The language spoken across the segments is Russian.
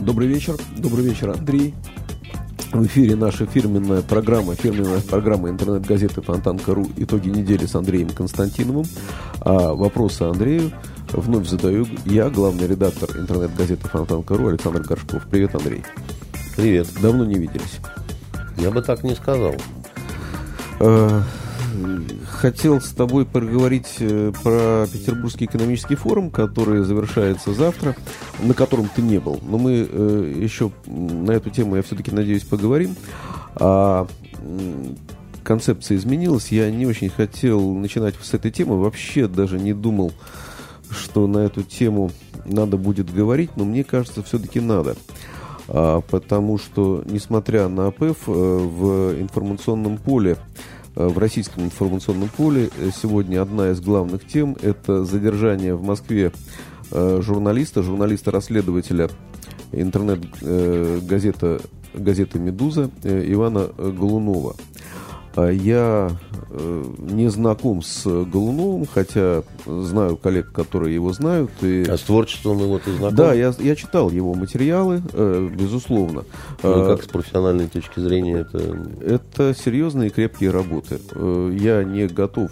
Добрый вечер. Добрый вечер, Андрей. В эфире наша фирменная программа, фирменная программа интернет-газеты Фонтанка.ру «Итоги недели» с Андреем Константиновым. А вопросы Андрею вновь задаю я, главный редактор интернет-газеты Фонтанка.ру Александр Горшков. Привет, Андрей. Привет. Давно не виделись. Я бы так не сказал. Хотел с тобой поговорить э, про Петербургский экономический форум, который завершается завтра, на котором ты не был. Но мы э, еще на эту тему, я все-таки надеюсь, поговорим. А, концепция изменилась. Я не очень хотел начинать с этой темы. Вообще даже не думал, что на эту тему надо будет говорить, но мне кажется, все-таки надо. А, потому что, несмотря на АПФ, э, в информационном поле в российском информационном поле. Э, сегодня одна из главных тем – это задержание в Москве э, журналиста, журналиста-расследователя интернет-газета газеты «Медуза» Ивана Голунова. А я э, не знаком с Голуновым, хотя знаю коллег, которые его знают. И... А с творчеством его ты знаком? Да, я, я читал его материалы, э, безусловно. Ну, а, как с профессиональной точки зрения это... Это серьезные и крепкие работы. Э, я не готов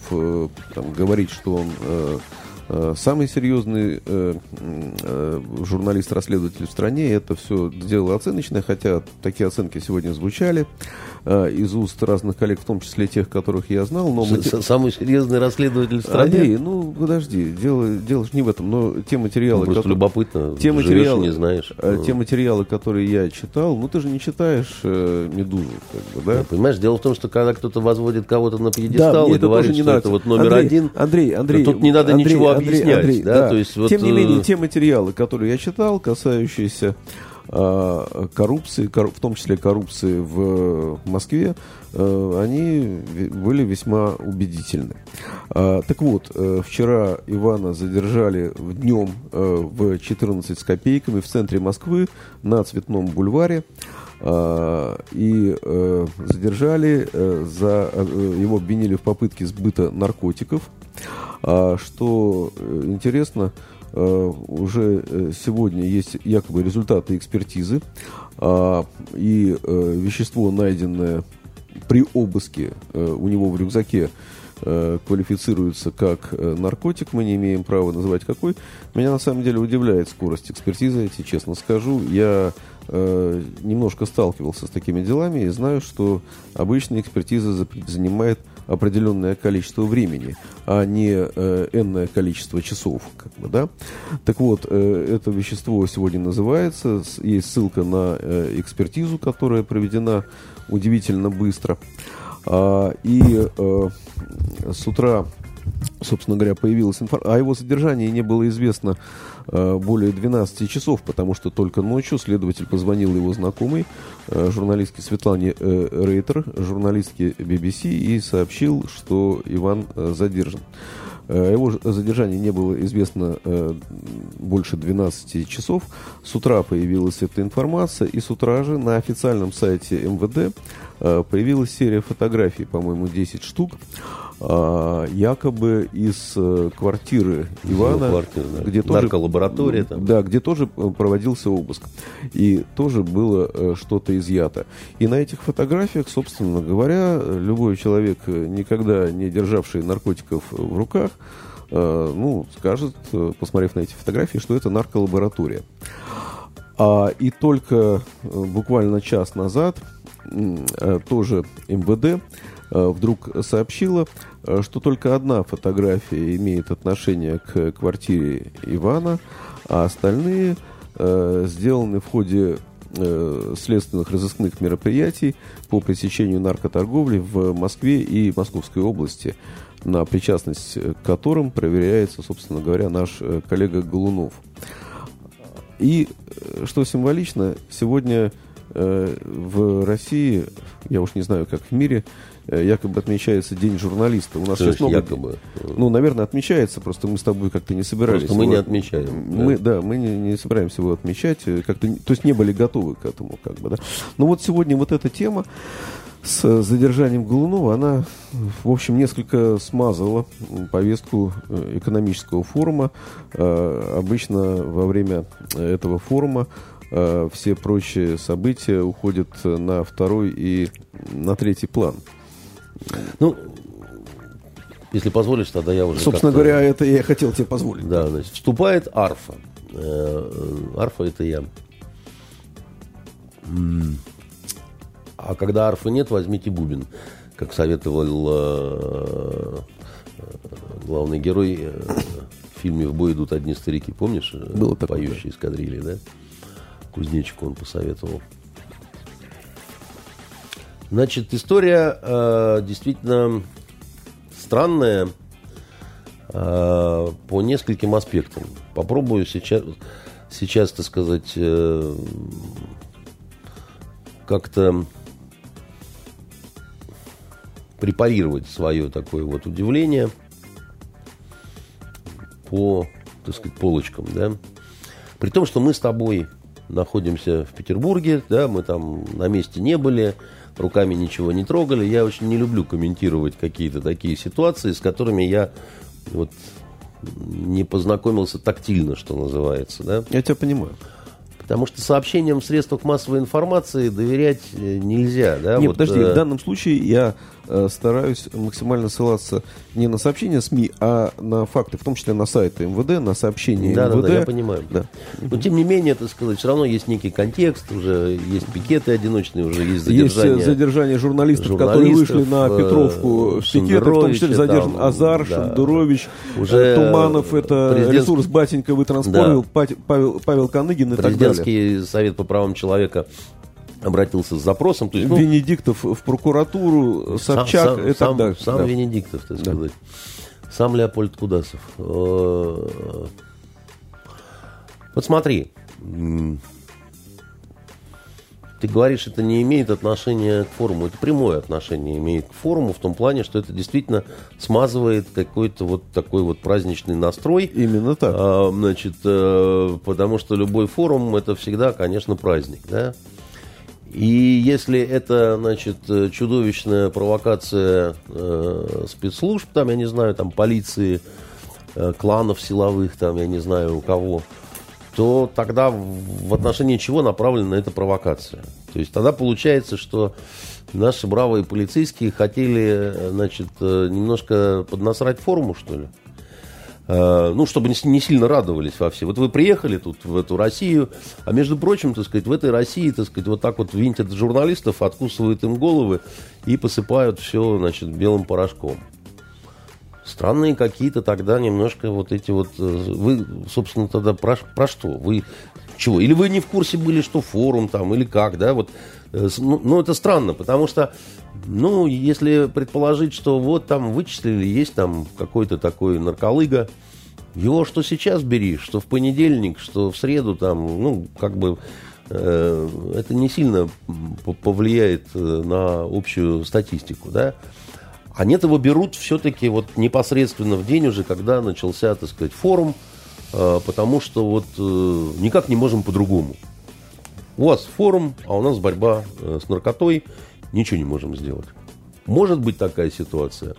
там, говорить, что он... Самый серьезный э, э, журналист-расследователь в стране это все дело оценочное, хотя такие оценки сегодня звучали. Э, из уст разных коллег, в том числе тех, которых я знал. Но мы... Самый серьезный расследователь в стране? Андрей, ну подожди, дело, дело же не в этом, но те материалы... Ну, просто которые... любопытно, те материалы, не знаешь. Э, ну. Те материалы, которые я читал, ну ты же не читаешь э, «Медузу», как бы, да? Ну, понимаешь, дело в том, что когда кто-то возводит кого-то на пьедестал да, и говорит, что нравится. это вот номер Андрей, один, Андрей, Андрей, тут не надо Андрей, ничего Андрей, объяснять. Андрей, да? да. То есть, вот, Тем не менее, те материалы, которые я читал, касающиеся коррупции, в том числе коррупции в Москве, э, они были весьма убедительны. А, так вот, э, вчера Ивана задержали днем э, в 14 с копейками в центре Москвы на Цветном бульваре а, и задержали за его обвинили в попытке сбыта наркотиков. Что интересно, уже э, сегодня есть якобы результаты экспертизы, а, и э, вещество, найденное при обыске у него в рюкзаке, квалифицируется как наркотик, мы не имеем права называть какой. Меня на самом деле удивляет скорость экспертизы, тебе честно скажу. Я э, немножко сталкивался с такими делами и знаю, что обычная экспертиза занимает определенное количество времени, а не э, энное количество часов. Как бы, да? Так вот, э, это вещество сегодня называется, есть ссылка на э, экспертизу, которая проведена удивительно быстро. А, и э, с утра собственно говоря, появилась информация. О его содержании не было известно более 12 часов, потому что только ночью следователь позвонил его знакомой, э, журналистке Светлане э, Рейтер, журналистке BBC, и сообщил, что Иван э, задержан. Э, его задержание не было известно э, больше 12 часов. С утра появилась эта информация, и с утра же на официальном сайте МВД э, появилась серия фотографий, по-моему, 10 штук, якобы из э, квартиры Ивана, квартиры, да. где тоже лаборатория там. да, где тоже э, проводился обыск и тоже было э, что-то изъято. И на этих фотографиях, собственно говоря, любой человек, никогда не державший наркотиков в руках, ну, скажет, посмотрев на эти фотографии, что это нарколаборатория. А, и только буквально час назад тоже МВД вдруг сообщила, э, что только одна фотография имеет отношение к квартире Ивана, а остальные э, сделаны в ходе следственных разыскных мероприятий по пресечению наркоторговли в Москве и Московской области, на причастность к которым проверяется, собственно говоря, наш коллега Голунов. И, что символично, сегодня в России, я уж не знаю, как в мире, якобы отмечается День журналиста. У нас сейчас много... якобы? Ну, наверное, отмечается, просто мы с тобой как-то не собирались. Просто мы его... не отмечаем. Мы, да, да мы не, не собираемся его отмечать, как-то, то есть не были готовы к этому, как бы, да. Но вот сегодня вот эта тема, с задержанием Голунова, она, в общем, несколько смазала повестку э, экономического форума. Э, обычно во время этого форума э, все прочие события уходят на второй и на третий план. Ну, если позволишь, тогда я уже... Собственно говоря, это я хотел тебе позволить. Да, значит, вступает арфа. Арфа это я. А когда арфы нет, возьмите бубен, как советовал э, главный герой э, в фильме «В бой идут одни старики». Помнишь? Было такое. Поющие эскадрильи, да? Кузнечику он посоветовал. Значит, история э, действительно странная э, по нескольким аспектам. Попробую сейчас, сейчас так сказать, э, как-то препарировать свое такое вот удивление по, так сказать, полочкам, да. При том, что мы с тобой находимся в Петербурге, да, мы там на месте не были, руками ничего не трогали. Я очень не люблю комментировать какие-то такие ситуации, с которыми я вот не познакомился тактильно, что называется, да. Я тебя понимаю. Потому что сообщениям в средствах массовой информации доверять э, нельзя. Да? Нет, вот, подожди, э... в данном случае я стараюсь максимально ссылаться не на сообщения СМИ, а на факты, в том числе на сайты МВД, на сообщения да, МВД. Да, да, я понимаю. Да. Но тем не менее, это сказать, все равно есть некий контекст, уже есть пикеты одиночные, уже есть задержание. Есть задержание журналистов, журналистов которые вышли на э, Петровку в пикеты, в том числе задержан там, Азар, да. Шендерович, уже Туманов, это президент... ресурс батенька вытранспортил, да. Павел, Павел Каныгин и так далее. Президентский совет по правам человека обратился с запросом. То есть, ну, Венедиктов в прокуратуру, Собчак сам, и так далее. Сам да. Венедиктов, так да. сказать. Сам Леопольд Кудасов. Э, вот смотри, ты говоришь, это не имеет отношения к форуму. Это прямое отношение имеет к форуму в том плане, что это действительно смазывает какой-то вот такой вот праздничный настрой. Именно так. А, значит, э, потому что любой форум это всегда, конечно, праздник, да. И если это, значит, чудовищная провокация э, спецслужб, там, я не знаю, там, полиции, э, кланов силовых, там, я не знаю, у кого, то тогда в отношении чего направлена эта провокация? То есть тогда получается, что наши бравые полицейские хотели, значит, э, немножко поднасрать форму, что ли? Э, ну, чтобы не сильно радовались во все. Вот вы приехали тут, в эту Россию, а между прочим, так сказать, в этой России, так сказать, вот так вот винтят журналистов, откусывают им головы и посыпают все, значит, белым порошком. Странные какие-то тогда немножко вот эти вот... Э, вы, собственно, тогда про, про что? Вы чего? Или вы не в курсе были, что форум там, или как, да? Вот, э, ну, ну, это странно, потому что, ну, если предположить, что вот там вычислили, есть там какой-то такой нарколыга, его что сейчас бери, что в понедельник, что в среду там, ну, как бы э, это не сильно повлияет э, на общую статистику, да? А нет, его берут все-таки вот непосредственно в день уже, когда начался, так сказать, форум, э, потому что вот никак не можем по-другому. У вас форум, а у нас борьба с наркотой, ничего не можем сделать. Может быть такая ситуация?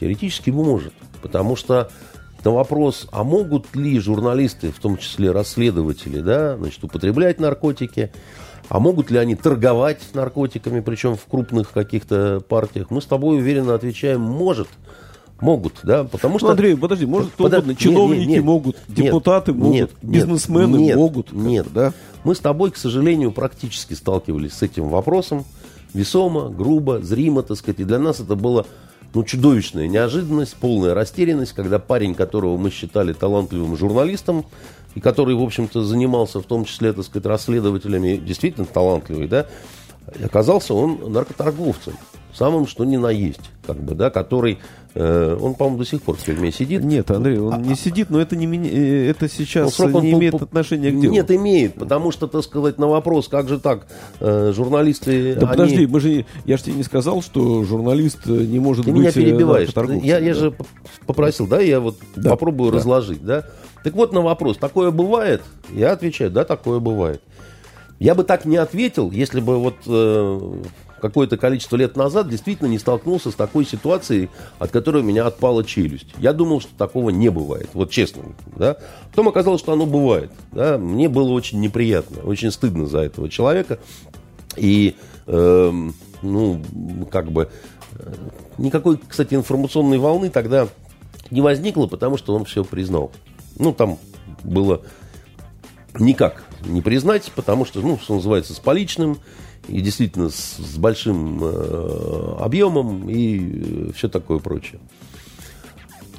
Теоретически может, потому что на вопрос, а могут ли журналисты, в том числе расследователи, да, значит, употреблять наркотики, а могут ли они торговать наркотиками, причем в крупных каких-то партиях? Мы с тобой уверенно отвечаем, может. Могут, да, потому что... Ну, Андрей, подожди, может кто Под... угодно, чиновники нет, нет, могут, депутаты нет, могут, нет, бизнесмены нет, могут. Нет, да. Мы с тобой, к сожалению, практически сталкивались с этим вопросом. Весомо, грубо, зримо, так сказать. И для нас это было ну, чудовищная неожиданность, полная растерянность, когда парень, которого мы считали талантливым журналистом, и который, в общем-то, занимался в том числе, так сказать, расследователями, действительно талантливый, да, оказался он наркоторговцем, самым что ни на есть, как бы, да, который он, по-моему, до сих пор в тюрьме сидит. Нет, Андрей, он не сидит, но это, не, меня- э, это сейчас Ну, не имеет по- отношения к делу. Нет, имеет, потому что, так сказать, на вопрос, как же так, э, журналисты... Да они- подожди, мы же, я же тебе не сказал, что журналист э, не может Ты быть меня э, перебиваешь. Я, я да. же попросил, да, я вот Да, попробую да. разложить, да. Так вот на вопрос, такое бывает? Я отвечаю, да, такое бывает. Я бы так не ответил, если бы вот э, какое-то количество лет назад действительно не столкнулся с такой ситуацией, от которой у меня отпала челюсть. Я думал, что такого не бывает, вот честно, да. Потом оказалось, что оно бывает, да. Мне было очень неприятно, очень стыдно за этого человека. И, эм, ну, как бы, э, никакой, кстати, информационной волны тогда не возникло, потому что он все признал. Ну, там было никак не признать, потому что, ну, что называется, с поличным, и действительно с, с большим э, объемом и все такое прочее.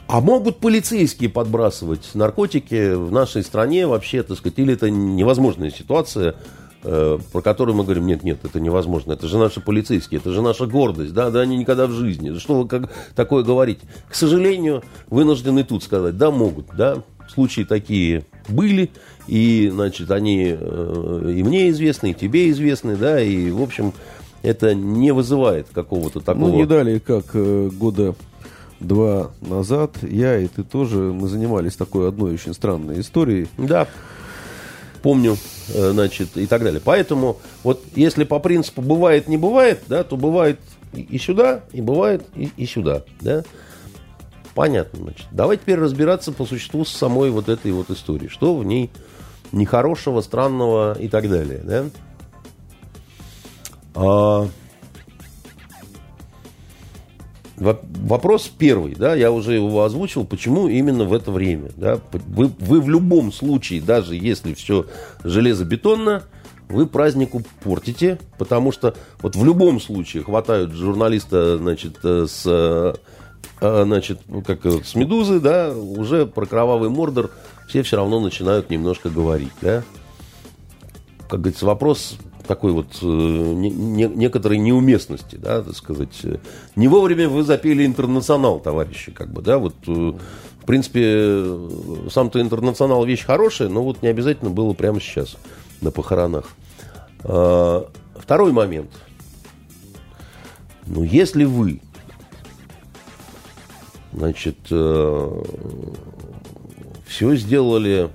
А могут полицейские подбрасывать наркотики в нашей стране вообще, так сказать, или это невозможная ситуация, э, про которую мы говорим, нет, нет, это невозможно, это же наши полицейские, это же наша гордость, да, да, они никогда в жизни, что вы как, такое говорите? К сожалению, вынуждены тут сказать, да, могут, да, случаи такие были, и, значит, они э, и мне известны, и тебе известны, да, и, в общем, это не вызывает какого-то такого... Ну, не далее, как э, года два назад, я и ты тоже, мы занимались такой одной очень странной историей. Да, помню, э, значит, и так далее. Поэтому, вот если по принципу бывает, не бывает, да, то бывает и сюда, и бывает и, и сюда, да. Понятно, значит. Давай теперь разбираться по существу с самой вот этой вот истории. Что в ней нехорошего, странного и так далее, да. А, во- Вопрос первый, да, я уже его озвучил, почему именно в это время, да, вы, вы в любом случае, даже если все железобетонно, вы празднику портите, потому что вот в любом случае хватают журналиста, значит, э, с, э, э, значит, ну, как с медузы, да, уже про кровавый мордор все все равно начинают немножко говорить, да. Как говорится, вопрос такой вот э, не- не- некоторой неуместности, да, так сказать. Э, Не вовремя вы запели интернационал, товарищи, как бы, да, вот, э, в принципе, э, сам-то интернационал вещь хорошая, но вот не обязательно было прямо сейчас на похоронах. А, Второй момент. Ну, если вы, значит, все сделали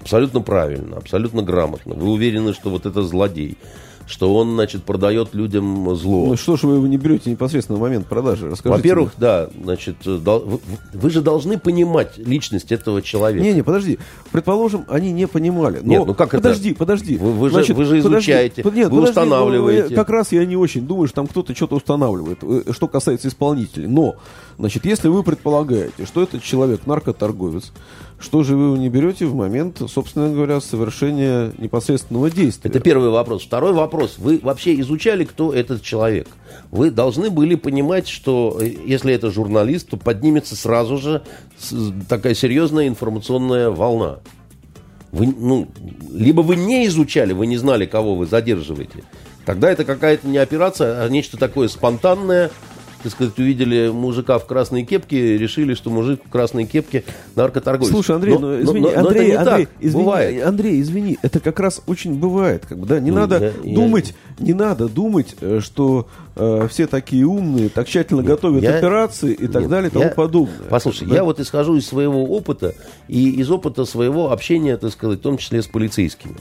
абсолютно правильно, абсолютно грамотно. Вы уверены, что вот это злодей, что он, значит, продает людям зло. Ну что ж вы его не берете непосредственно в момент продажи? Расскажите Во-первых, да, значит, э, дол- вы, же должны понимать личность этого человека. Не, не, подожди. Предположим, они не понимали. Но Нет, ну как это? подожди, подожди. Вы- вы же- вы же изучаете, под- нет, вы подожди, ну, устанавливаете. э, как раз я не очень думаю, что там кто-то что-то устанавливает, э, что касается исполнителей. Но, значит, если вы предполагаете, что этот человек наркоторговец, что же вы не берете в момент, собственно говоря, совершения непосредственного действия? Это первый вопрос. Второй вопрос. Вы вообще изучали, кто этот человек? Вы должны были понимать, что э, если это журналист, то поднимется сразу же такая серьезная информационная волна. Вы, ну, либо вы не изучали, вы не знали, кого вы задерживаете. Тогда это какая-то не операция, а нечто такое спонтанное. Так сказать, увидели мужика в красной кепке, решили, что мужик в красной кепке наркоторговец. Слушай, Андрей, Но- ну но- извини, но- но Андрей, не Андрей, так. извини, Бывает. Андрей, извини, это как раз очень бывает, как бы, да, не Ну, надо я- я- думать, не надо думать, э, что э, все такие умные, так тщательно готовят я- операции и так Нет, далее и тому я- подобное. Послушай, Да. я вот исхожу из своего опыта и из опыта своего общения, так сказать, в том числе с полицейскими.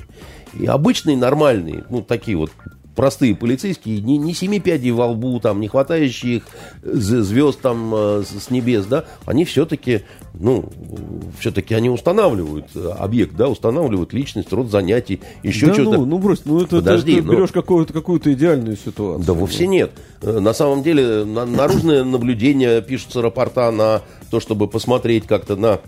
И обычные, нормальные, ну, такие вот простые полицейские, не, не семи пядей во лбу, там, не хватающие их звезд там э, с небес, да, они все-таки, ну, все-таки они устанавливают э, объект, да, устанавливают личность, род занятий, еще да что-то. ну, ну брось, ну это Подожди, ты, ты ну- берешь какую-то, какую-то идеальную ситуацию. Да вовсе нет. Э, На самом деле на- наружное наблюдение пишутся рапорта на то, чтобы посмотреть как-то на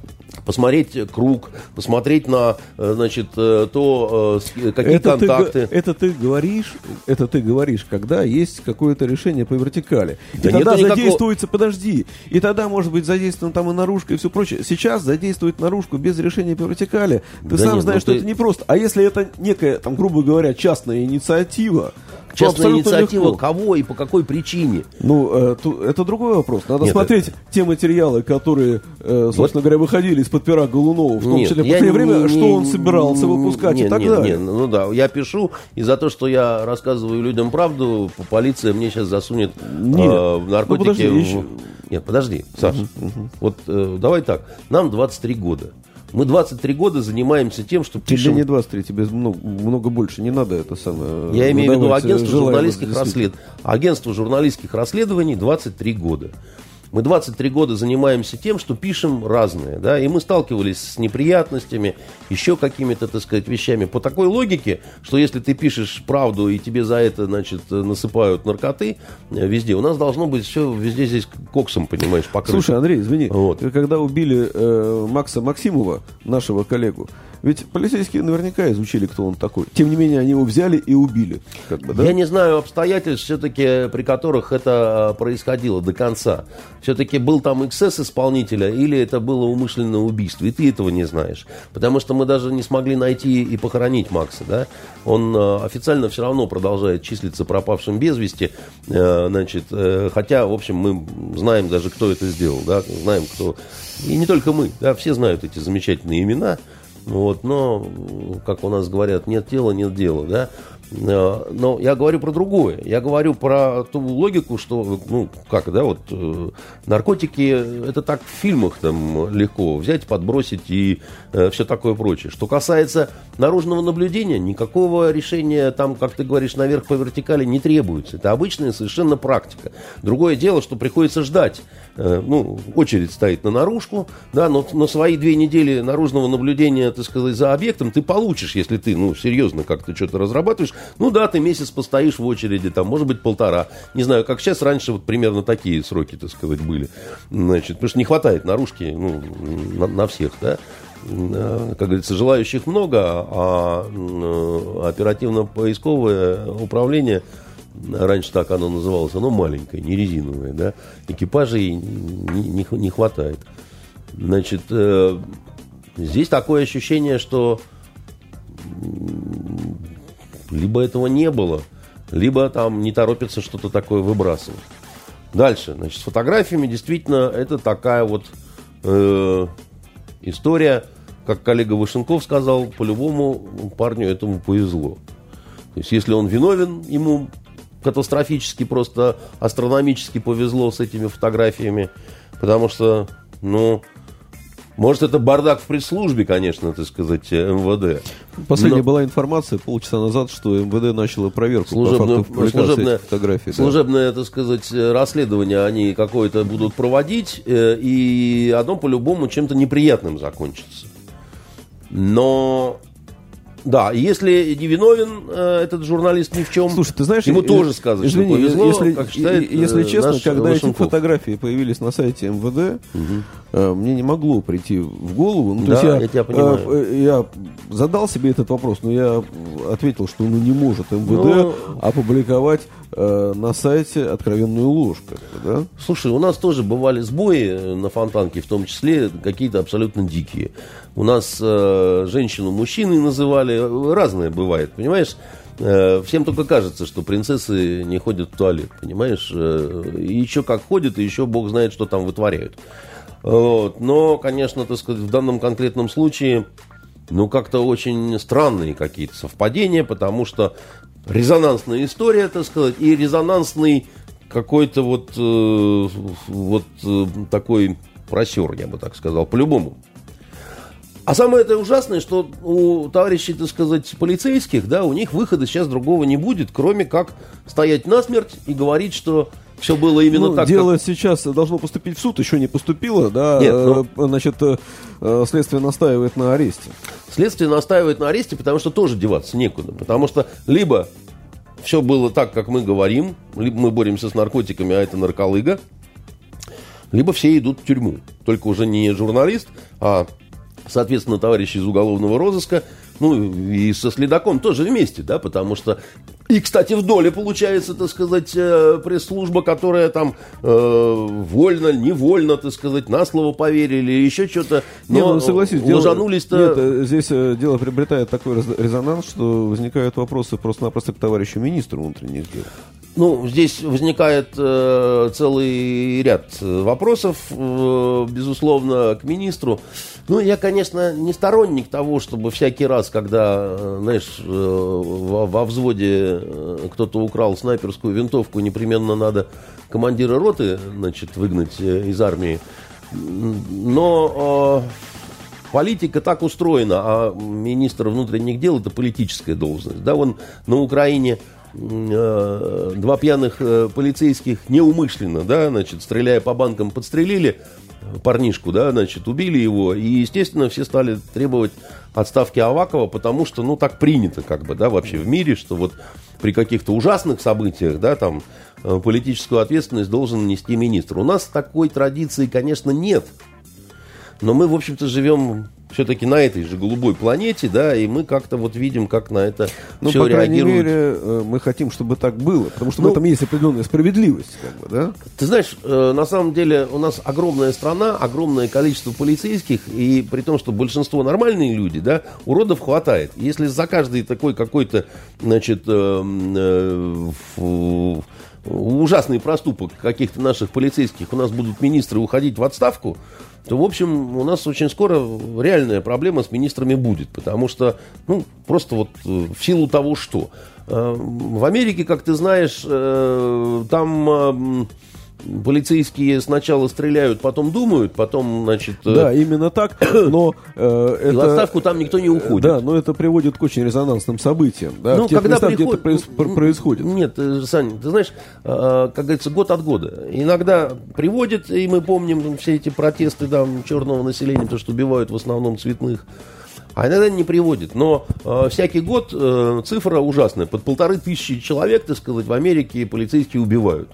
посмотреть круг, посмотреть на, э, значит, э, то, э, какие это контакты. Ты, это ты говоришь, это ты говоришь, когда есть какое-то решение по вертикали. Да и тогда нету никакого- задействуется, подожди, и тогда может быть задействован там и наружка и все прочее. Сейчас задействовать наружку без решения по вертикали, ты Да сам нет, знаешь, ну что ты- это непросто. А если это некая, там, грубо говоря, частная инициатива, Частная инициатива легко. кого и по какой причине? Ну, э, это другой вопрос. Надо Нет, смотреть те материалы, которые, э, собственно говоря, выходили из-под пера Голунова, в том Нет, числе в последнее не- время, не- что он собирался выпускать нет, и так нет, далее. нет, ну да, я пишу, и за то, что я рассказываю людям правду, полиция мне сейчас засунет Нет. э, в наркотики. Ну, подожди, в- еще- Нет, подожди, Саш, вот э, давай так, нам 23 года. Мы 23 года занимаемся тем, что Тебе пишем... не 23, тебе много, много больше, не надо это самое. Я имею в виду э, агентство журналистских расследований. Агентство журналистских расследований 23 года. Мы 23 года занимаемся тем, что пишем разное, да, и мы сталкивались с неприятностями, еще какими-то, так сказать, вещами по такой логике, что если ты пишешь правду и тебе за это, значит, насыпают наркоты э, везде, у нас должно быть все везде здесь коксом, понимаешь, покрыто. Слушай, Андрей, извини, Вот. когда убили э, Макса Максимова, нашего коллегу, ведь полицейские наверняка изучили, кто он такой. Тем не менее, они его взяли и убили. Как бы, да? Я не знаю обстоятельств, все-таки при которых это э, происходило до конца. Все-таки был там эксцесс исполнителя или это было умышленное убийство. И ты этого не знаешь. Потому что мы даже не смогли найти и похоронить Макса. Да? Он э, официально все равно продолжает числиться пропавшим без вести. Э, значит, хотя, в общем, мы знаем даже, кто это сделал. Да? Знаем, кто... И не только мы. Да? Все знают эти замечательные имена. Вот, но, как у нас говорят, нет тела, нет дела, да. Э, Но я говорю про другое. Я говорю про ту логику, что, ну, как, да, вот э, наркотики, это так в фильмах там легко взять, подбросить и все такое прочее. Что касается наружного наблюдения, никакого решения там, как ты говоришь, наверх по вертикали не требуется. Это обычная совершенно практика. Другое дело, что приходится ждать. Э, Ну, очередь стоит на наружку, да, но на свои две недели наружного наблюдения, так сказать, за объектом ты получишь, если ты, ну, серьезно как-то что-то разрабатываешь. Ну да, ты месяц постоишь в очереди, там, может быть, полтора. Не знаю, как сейчас, раньше вот примерно такие сроки, так сказать, были. Значит, потому что не хватает наружки, ну, на, на всех, да. Как говорится, желающих много, а э, оперативно-поисковое управление раньше так оно называлось, оно маленькое, не резиновое, да, экипажей не, не, не хватает. Значит, э, здесь такое ощущение, что либо этого не было, либо там не торопится что-то такое выбрасывать. Дальше, значит, с фотографиями действительно это такая вот э, история, как коллега Вышенков сказал, по-любому парню этому повезло. То есть, если он виновен, ему катастрофически, просто астрономически повезло с этими фотографиями, потому что, ну, может, это бардак в пресс-службе, конечно, так сказать, МВД. Последняя Но- была информация полчаса назад, что МВД начало проверку Служебное, по факту служебное, фотографий. да. служебное, так сказать, расследование они какое-то будут проводить, э, и оно по-любому чем-то неприятным закончится. Но, да, если не виновен э, этот журналист ни в чем, Слушай, ты знаешь, ему э, тоже сказочно извини, повезло, если, как считает если э, честно, когда эти Вашенков. фотографии появились на сайте МВД, э, мне не могло прийти в голову. Ну, Да, есть я тебя понимаю. э, э, я задал себе этот вопрос, но я ответил, что ну, не может МВД Ну- опубликовать э, на сайте откровенную ложь. да? Слушай, у нас тоже бывали сбои э, на фонтанке, в том числе какие-то абсолютно дикие. У нас э, женщину мужчиной называли, э, разное бывает, понимаешь? Э, всем только кажется, что принцессы не ходят в туалет, понимаешь? Э, и еще как ходят, и еще бог знает, что там вытворяют. Вот. Но, конечно, так сказать, в данном конкретном случае, ну, как-то очень странные какие-то совпадения, потому что резонансная история, так сказать, и резонансный какой-то вот, э, вот э, такой просер, я бы так сказал, по-любому. А самое это ужасное, что у товарищей, так сказать, полицейских, да, у них выхода сейчас другого не будет, кроме как стоять насмерть и говорить, что все было именно Ну, так, дело как... сейчас должно поступить в суд, еще не поступило, да. Нет, э, ну- Значит, э, э, следствие настаивает на аресте. Следствие настаивает на аресте, потому что тоже деваться некуда. Потому что либо все было так, как мы говорим, либо мы боремся с наркотиками, а это нарколыга, либо все идут в тюрьму. Только уже не журналист, а соответственно, товарищи из уголовного розыска, ну, и со следаком тоже вместе, да, потому что... И, кстати, в доле получается, так сказать, э, пресс-служба, которая там э, вольно, невольно, так сказать, на слово поверили, еще что-то. Но не, ну, согласись, ложанулись-то... Нет, э, здесь э, дело приобретает такой резонанс, что возникают вопросы просто-напросто к товарищу министру внутренних дел. Ну, здесь возникает э, целый ряд вопросов, э, безусловно, к министру. Ну, я, конечно, не сторонник того, чтобы всякий раз, когда, знаешь, э, во, во взводе э, кто-то украл снайперскую винтовку, непременно надо командира роты, значит, выгнать э, из армии. Но э, политика так устроена, а министр внутренних дел это политическая должность. Да, он на Украине Э, два пьяных э, полицейских неумышленно, да, значит, стреляя по банкам, подстрелили парнишку, да, значит, убили его, и, естественно, все стали требовать отставки Авакова, потому что, ну, так принято, как бы, да, вообще в мире, что вот при каких-то ужасных событиях, да, там, э, политическую ответственность должен нести министр. У нас такой традиции, конечно, нет, но мы, в общем-то, живем все-таки на этой же голубой планете, да, и мы как-то вот видим, как на это ну, все по крайней реагируют. мере, э, мы хотим, чтобы так было, потому что ну, в этом есть определенная справедливость, как бы, да? Ты знаешь, э, на самом деле у нас огромная страна, огромное количество полицейских, и при том, что большинство нормальные люди, да, уродов хватает. Если за каждый такой какой-то, значит, э, ужасный проступок каких-то наших полицейских у нас будут министры уходить в отставку, то, в общем, у нас очень скоро реальная проблема с министрами будет, потому что, ну, просто вот э, в силу того, что э, в Америке, как ты знаешь, э, там полицейские сначала стреляют, потом думают, потом, значит... Э, да, именно так, но... Э, это, в отставку там никто не уходит. Да, но это приводит к очень резонансным событиям. Да, ну, в тех когда местах, приход... где это происходит. Нет, э, Саня, ты знаешь, э, как говорится, год от года. Иногда приводит, и мы помним все эти протесты там, черного населения, то, что убивают в основном цветных. А иногда не приводит. Но э, всякий год э, цифра ужасная. Под полторы тысячи человек, так сказать, в Америке полицейские убивают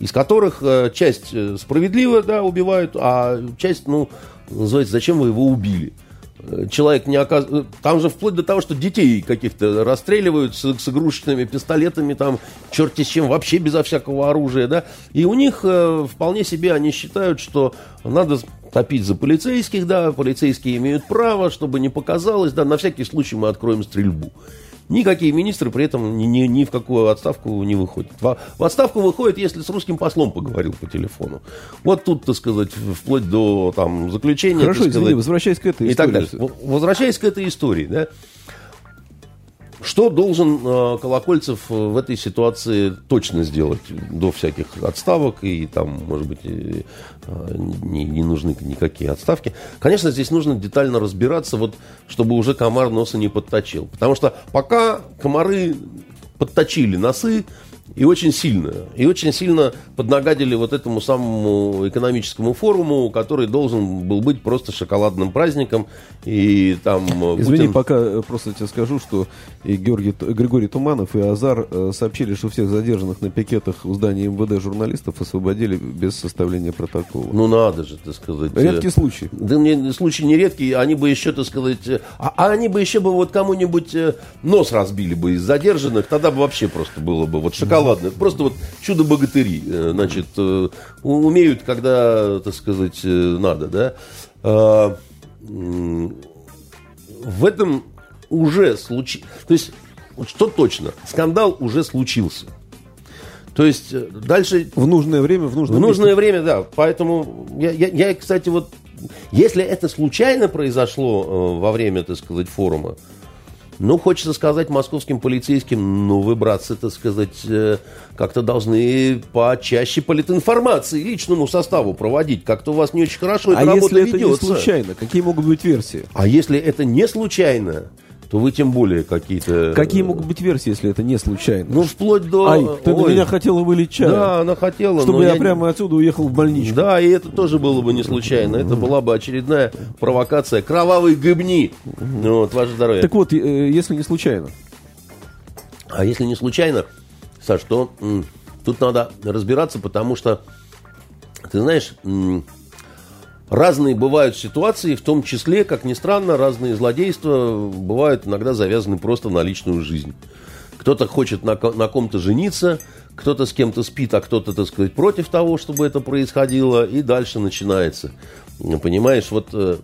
из которых э, часть э, справедливо да, убивают, а часть, ну, называется, зачем вы его убили? Э, человек не оказывает... Там же вплоть до того, что детей каких-то расстреливают с, с игрушечными пистолетами, там, черти с чем, вообще безо всякого оружия, да. И у них э, вполне себе они считают, что надо топить за полицейских, да, полицейские имеют право, чтобы не показалось, да, на всякий случай мы откроем стрельбу. Никакие министры при этом ни, ни, ни в какую отставку не выходят. В, в отставку выходит, если с русским послом поговорил по телефону. Вот тут, так сказать, вплоть до там, заключения. Хорошо, сказать, возвращаясь к этой истории. И так далее. Возвращаясь к этой истории, да. Что должен э, Колокольцев в этой ситуации точно сделать до всяких отставок и там, может быть, э, не, не нужны никакие отставки? Конечно, здесь нужно детально разбираться, вот, чтобы уже комар носа не подточил. Потому что пока комары подточили носы, и очень сильно. И очень сильно поднагадили вот этому самому экономическому форуму, который должен был быть просто шоколадным праздником. И там... Э, Извини, Путин... пока э, просто тебе скажу, что и Георгий, Григорий Туманов и Азар э, сообщили, что всех задержанных на пикетах у здания МВД журналистов освободили без составления протокола. Ну, надо же, так сказать. Редкий случай. Да мне случай не редкий, они бы еще, так сказать... А, а они бы еще бы вот кому-нибудь нос разбили бы из задержанных, тогда бы вообще просто было бы вот шоколад ладно, просто вот чудо-богатыри, э, значит, э, умеют, когда, так сказать, э, надо, да. А, в этом уже случилось, то есть, что точно, скандал уже случился. То есть дальше... В нужное время, в нужное В нужное месте. время, да. Поэтому я, я, я, кстати, вот... Если это случайно произошло во время, так сказать, форума, ну, хочется сказать московским полицейским, ну, вы, братцы, так сказать, э, как-то должны почаще политинформации личному составу проводить. Как-то у вас не очень хорошо эта а работа если это не случайно? Какие могут быть версии? А если это не случайно, то вы тем более какие-то... Какие могут быть версии, если это не случайно? Ну, вплоть до... Ай, ты Ой. на меня хотела вылить чай. Да, она хотела, Чтобы я, я прямо отсюда уехал в больничку. Да, и это тоже было бы не случайно. Это была бы очередная провокация. Кровавые гыбни. Вот, ваше здоровье. Так вот, э, если не случайно. А если не случайно, Саш, то тут надо разбираться, потому что, ты знаешь, разные бывают ситуации, в том числе, как ни странно, разные злодейства бывают иногда завязаны просто на личную жизнь. Кто-то хочет на, на ком-то жениться, кто-то с кем-то спит, а кто-то, так сказать, против того, чтобы это происходило, и дальше начинается. Понимаешь, вот э,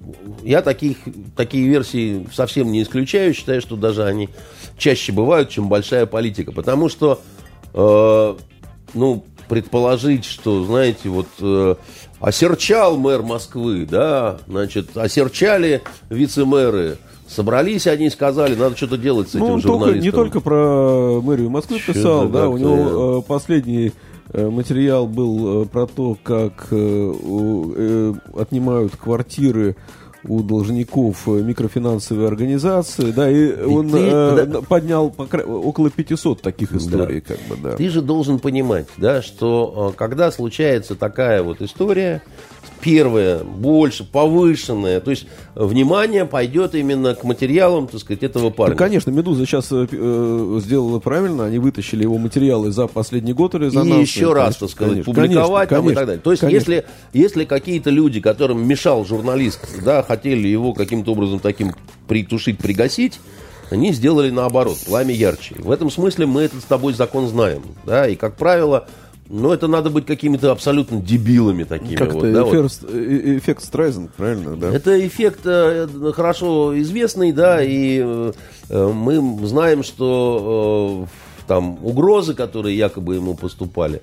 я таких, такие версии совсем не исключаю, считаю, что даже они чаще бывают, чем большая политика. Потому что, э, ну, предположить, что, знаете, вот э, осерчал мэр Москвы, да, значит, осерчали вице-мэры, Собрались они и сказали, надо что-то делать с этим ну, он журналистом. Только, не только про мэрию Москвы Чё писал, да, у него э, последний э, материал был э, про то, как э, э, отнимают квартиры у должников э, микрофинансовые организации, да, и, он ты- э, да. поднял около 500 таких историй, как бы, да. Ты же должен понимать, да, что э, когда случается такая вот история, первая, больше, повышенная, то есть внимание пойдет именно к материалам, так сказать, этого парня. Ну, конечно, «Медуза» сейчас э, э, сделала правильно, они вытащили его материалы за последний год резонанс. И еще раз, так сказать, публиковать там и так далее. То есть, если, если какие-то люди, которым мешал журналист, да, хотели его каким-то образом таким притушить, пригасить, они сделали наоборот, пламя ярче. В этом смысле мы этот с тобой закон знаем. Да, и, как правило, ну, это надо быть какими-то абсолютно дебилами такими. Как вот, да, вот. эффект, э, эффект Страйзен, правильно, да? Это эффект э, хорошо известный, да, и э, э, мы знаем, что э, там угрозы, которые якобы ему поступали,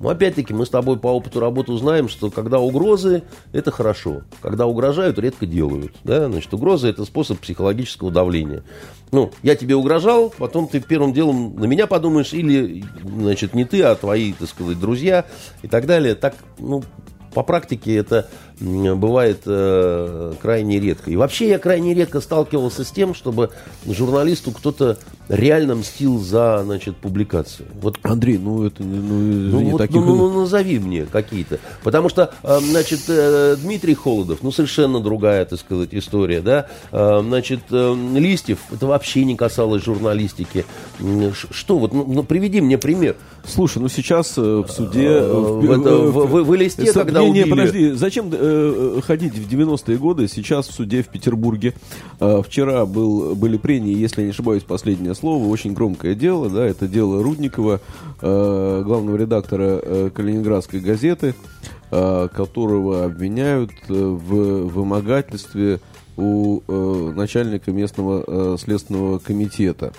ну, опять-таки, мы с тобой по опыту работы узнаем, что когда угрозы, это хорошо. Когда угрожают, редко делают. Да? Значит, угроза – это способ психологического давления. Ну, я тебе угрожал, потом ты первым делом на меня подумаешь, или, значит, не ты, а твои, так сказать, друзья и так далее. Так, ну, по практике это бывает э, крайне редко. И вообще я крайне редко сталкивался с тем, чтобы журналисту кто-то реально мстил за значит, публикацию. Вот Андрей, ну это не, ну, ну, извини, вот, таких... ну, ну, назови мне какие-то. Потому что, э, значит, э, Дмитрий Холодов, ну, совершенно другая, так сказать, история, да. Э, Значит, Листьев, это вообще не касалось журналистики. Что вот, ну, ну, приведи мне пример. Слушай, ну сейчас в суде... В это- в- в- в листе, когда не, не, убили- подожди, зачем э, ходить в 90-е годы? Сейчас в суде в Петербурге. Э, вчера был, были прения, если я не ошибаюсь, последнее слово, очень громкое дело, да, это дело Рудникова, э, главного редактора э, Калининградской газеты, э, которого обвиняют э, в вымогательстве у э, начальника местного э, следственного комитета.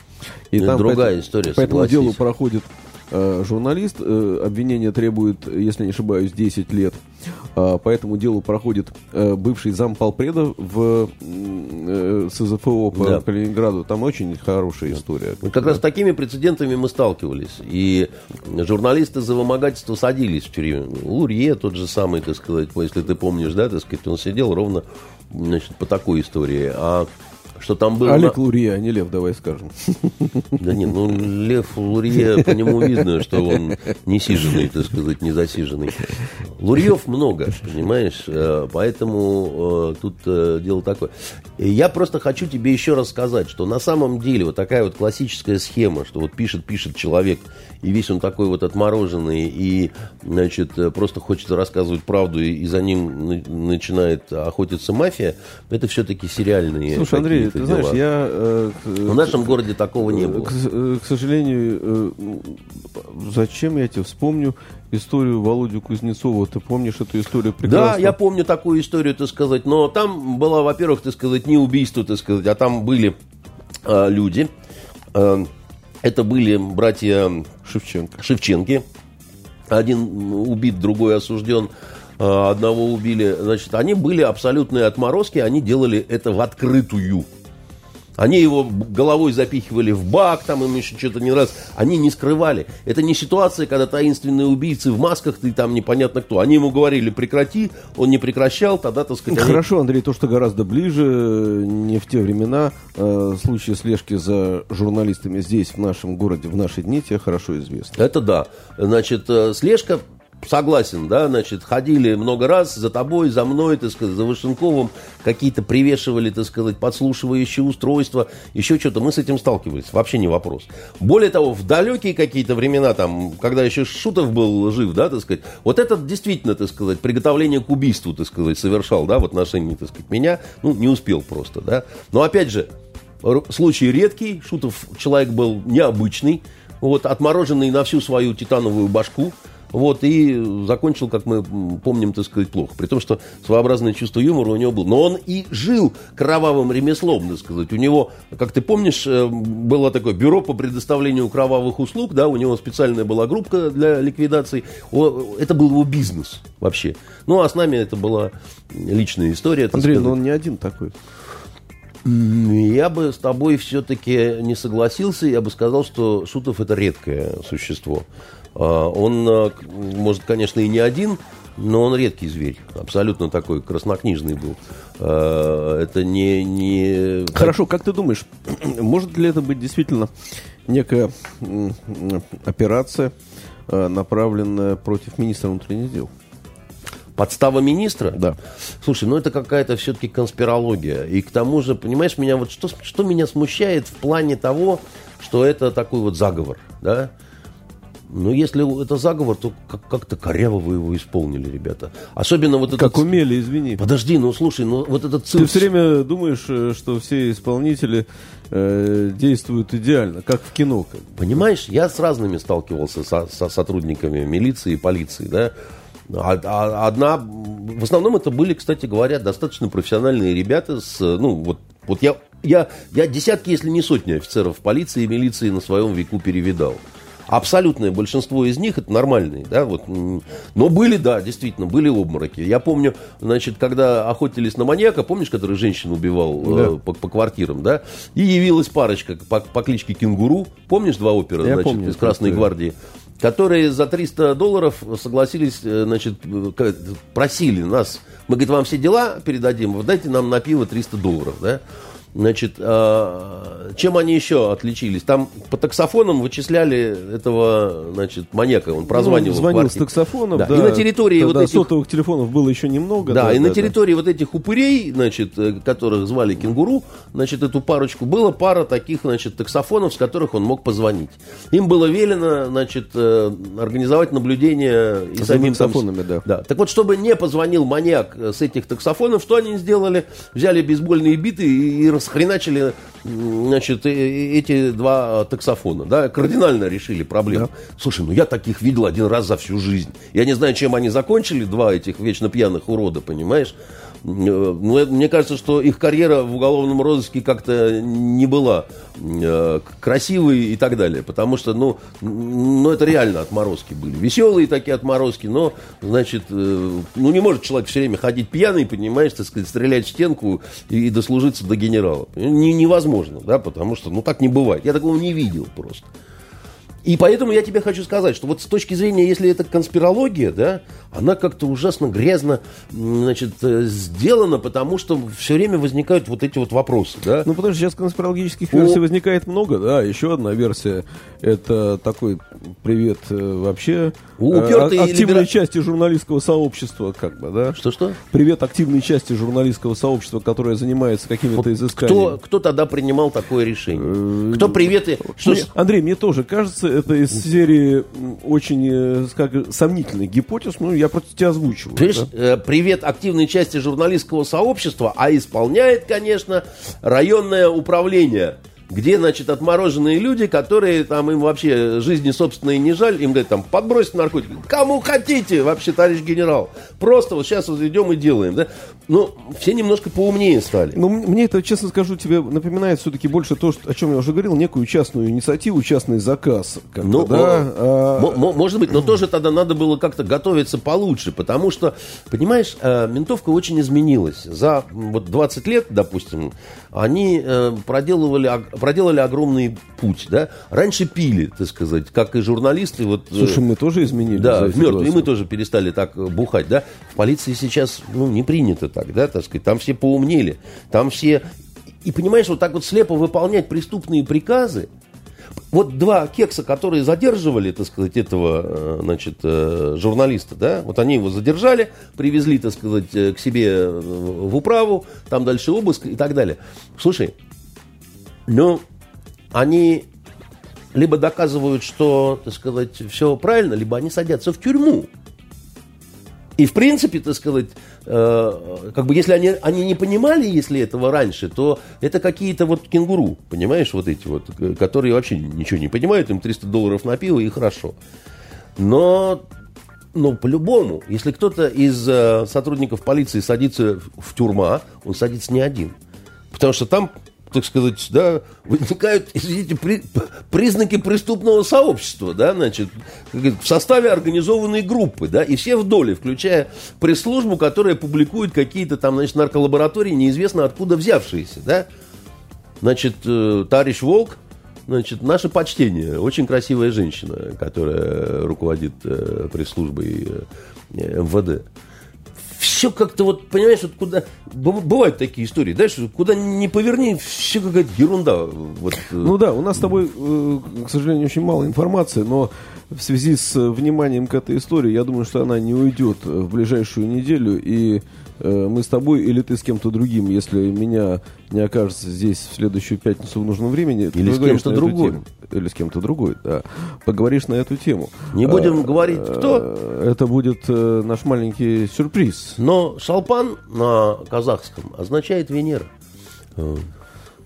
И Это другая история, По этому делу проходит э, журналист. Э, обвинение требует, если не ошибаюсь, 10 лет. По этому делу проходит э, бывший замполпреда в м, э, СЗФО по Да. Калининграду. Там очень хорошая история. Вот как раз с такими прецедентами мы сталкивались. И журналисты за вымогательство садились в тюрьму. Лурье тот же самый, так сказать, если ты помнишь, да, так сказать, он сидел ровно значит, по такой истории. А что там было... Олег Лурье, а не Лев, давай скажем. Да нет, ну Лев Лурье, по нему видно, что он не сиженный, так сказать, не засиженный. Лурьев много, понимаешь, Э, поэтому э, тут э, дело такое. Я просто хочу тебе еще раз сказать, что на самом деле вот такая вот классическая схема, что вот пишет, пишет человек, и весь он такой вот отмороженный, и, значит, просто хочет рассказывать правду, и, за ним на- начинает охотиться мафия, это все-таки сериальные Слушай, Андрей, какие-то ты знаешь, дела. я... э, к- В нашем городе такого не было. К, э, к сожалению, э, зачем я тебе вспомню историю Володю Кузнецова? Ты помнишь эту историю прекрасно? Да, я помню такую историю, так сказать, но там была, во-первых, так сказать, не убийство, так сказать, а там были а, люди. А, это были братья Шевченко. Шевченки. Один убит, другой осужден. Одного убили. Значит, они были абсолютные отморозки, они делали это в открытую. Они его головой запихивали в бак, там им еще что-то не раз. Они не скрывали. Это не ситуация, когда таинственные убийцы в масках, ты там непонятно кто. Они ему говорили, прекрати, он не прекращал, тогда, так сказать, они- Хорошо, Андрей, то, что гораздо ближе, не в те времена, э, случаи слежки за журналистами здесь, в нашем городе, в наши дни, тебе хорошо известно. Это да. Значит, э, слежка согласен, да, значит, ходили много раз за тобой, за мной, так сказать, за Вышенковым, какие-то привешивали, так сказать, подслушивающие устройства, еще что-то. Мы с этим сталкивались, вообще не вопрос. Более того, в далекие какие-то времена, там, когда еще Шутов был жив, да, так сказать, вот этот действительно, так сказать, приготовление к убийству, так сказать, совершал, да, в отношении, так сказать, меня, ну, не успел просто, да. Но опять же, случай редкий, Шутов человек был необычный, вот, отмороженный на всю свою титановую башку, вот, и закончил, как мы помним, так сказать, плохо. При том, что своеобразное чувство юмора у него было. Но он и жил кровавым ремеслом, так сказать. У него, как ты помнишь, э, было такое бюро по предоставлению кровавых услуг, да, у него специальная была группа для ликвидации. Это был его бизнес вообще. Ну, а с нами это была личная история. Андрей, но он не один такой. Я бы с тобой все-таки не согласился. Я бы сказал, что Шутов это редкое существо. А, он, а, может, конечно, и не один, но он редкий зверь. Абсолютно такой краснокнижный был. А, это не... не... Хорошо, как ты думаешь, может ли это быть действительно некая операция, направленная против министра внутренних дел? Подстава министра? Да. Слушай, ну это какая-то все-таки конспирология. И к тому же, понимаешь, меня вот что, что меня смущает в плане того, что это такой вот заговор, да? Ну, если это заговор, то как-то коряво вы его исполнили, ребята. Особенно вот это... Как умели, извини. Подожди, ну слушай, ну вот этот цирк... Ты все время думаешь, э, что все исполнители э, действуют идеально, как в кино. Понимаешь, я с разными сталкивался со, со сотрудниками милиции и полиции, да. А, а, одна, в основном это были, кстати говоря, достаточно профессиональные ребята с, ну, вот, вот я, я, я десятки, если не сотни офицеров полиции и милиции на своем веку перевидал. Абсолютное большинство из них это нормальные, да, вот. Но были, да, действительно, были обмороки. Я помню, значит, когда охотились на маньяка, помнишь, который женщину убивал э, да. э, по, по квартирам, да, и явилась парочка по, по кличке Кенгуру, помнишь два опера, Я значит, помню, из Красной гвардии, которые за 300 долларов согласились, э, значит, просили нас, мы, говорит, вам все дела передадим, вы дайте нам на пиво 300 долларов, да, Значит, а, чем они еще отличились? Там по таксофонам вычисляли этого, значит, маньяка, он прозванивал. Ну, звонил с таксофонов, да. да. И на территории вот этих... сотовых телефонов было еще немного. Да, да и да, на территории да. вот этих упырей, значит, э, которых звали кенгуру, значит, эту парочку, было пара таких, значит, таксофонов, с которых он мог позвонить. Им было велено, значит, э, организовать наблюдение и с самим таксофонами, да. да. Так вот, чтобы не позвонил маньяк с этих таксофонов, что они сделали? Взяли бейсбольные биты и расхреначили значит, эти два таксофона, да, кардинально решили проблему. Да. Слушай, ну я таких видел один раз за всю жизнь. Я не знаю, чем они закончили, два этих вечно пьяных урода, понимаешь? Ну, мне кажется, что их карьера в уголовном розыске как-то не была э, красивой и так далее. Потому что, ну, ну, это реально отморозки были. Веселые такие отморозки, но, значит, э, ну, не может человек все время ходить пьяный, понимаешь, так сказать, стрелять в стенку и, дослужиться до генерала. Не, невозможно, да, потому что, ну, так не бывает. Я такого не видел просто. И поэтому я тебе хочу сказать, что вот с точки зрения, если это конспирология, да, она как-то ужасно грязно, значит, э, сделана, потому что все время возникают вот эти вот вопросы, да. Ну, потому что сейчас конспирологических версий О... возникает много, да. Еще одна версия, это такой привет э, вообще Упертые активной либера... части журналистского сообщества, как бы, да. Что-что? Привет активной части журналистского сообщества, которое занимается какими-то изысканиями. Кто, кто тогда принимал такое решение? Э, кто приветы? Что... Андрей, мне тоже кажется, это из серии очень, э, как сомнительных гипотез, ну, я просто тебя озвучиваю. Видишь, да? Э, привет активной части журналистского сообщества, а исполняет, конечно, районное управление где, значит, отмороженные люди, которые там им вообще жизни собственной не жаль, им говорят, там, подбросить наркотики. Кому хотите, вообще, товарищ генерал. Просто вот сейчас вот идем и делаем, да. Ну, все немножко поумнее стали. Ну, мне это, честно скажу, тебе напоминает все-таки больше то, что, о чем я уже говорил, некую частную инициативу, частный заказ. Ну, да, а... может быть, но тоже тогда надо было как-то готовиться получше, потому что, понимаешь, э, ментовка очень изменилась. За вот 20 лет, допустим, они э, проделывали проделали огромный путь, да. Раньше пили, так сказать, как и журналисты. Вот, э, Слушай, мы тоже изменили. Да, мертвые мы тоже перестали так э, бухать, да. В полиции сейчас, ну, не принято так, да, так сказать. Там все поумнели, там все... И понимаешь, вот так вот слепо выполнять преступные приказы, вот два кекса, которые задерживали, так сказать, этого, э, значит, э, журналиста, да, вот они его задержали, привезли, так сказать, к себе в управу, там дальше обыск и так далее. Слушай, ну, они либо доказывают, что, так сказать, все правильно, либо они садятся в тюрьму. И, в принципе, так сказать, э, как бы если они, они не понимали, если этого раньше, то это какие-то вот кенгуру, понимаешь, вот эти вот, которые вообще ничего не понимают, им 300 долларов на пиво и хорошо. Но, ну, по-любому, если кто-то из э, сотрудников полиции садится в тюрьма, он садится не один. Потому что там так сказать, да, возникают, извините, при, признаки преступного сообщества, да, значит, в составе организованной группы, да, и все в доле, включая пресс-службу, которая публикует какие-то там, значит, нарколаборатории, неизвестно откуда взявшиеся, да. Значит, э, товарищ Волк, значит, наше почтение, очень красивая женщина, которая руководит э, пресс-службой э, МВД все как-то вот, понимаешь, вот куда... Бывают такие истории, да, что куда не поверни, все какая-то ерунда. Вот. Э. Ну да, у нас с тобой, э, к сожалению, очень мало информации, но в связи с вниманием к этой истории, я думаю, что она не уйдет в ближайшую неделю, и Э, мы с тобой или ты с кем-то другим, если меня не окажется здесь в следующую пятницу в нужном времени, или с кем-то другим. Или с кем-то другой, да. Поговоришь на эту тему. Не будем а, говорить, кто? Это будет наш маленький сюрприз. Но шалпан на казахском означает Венера.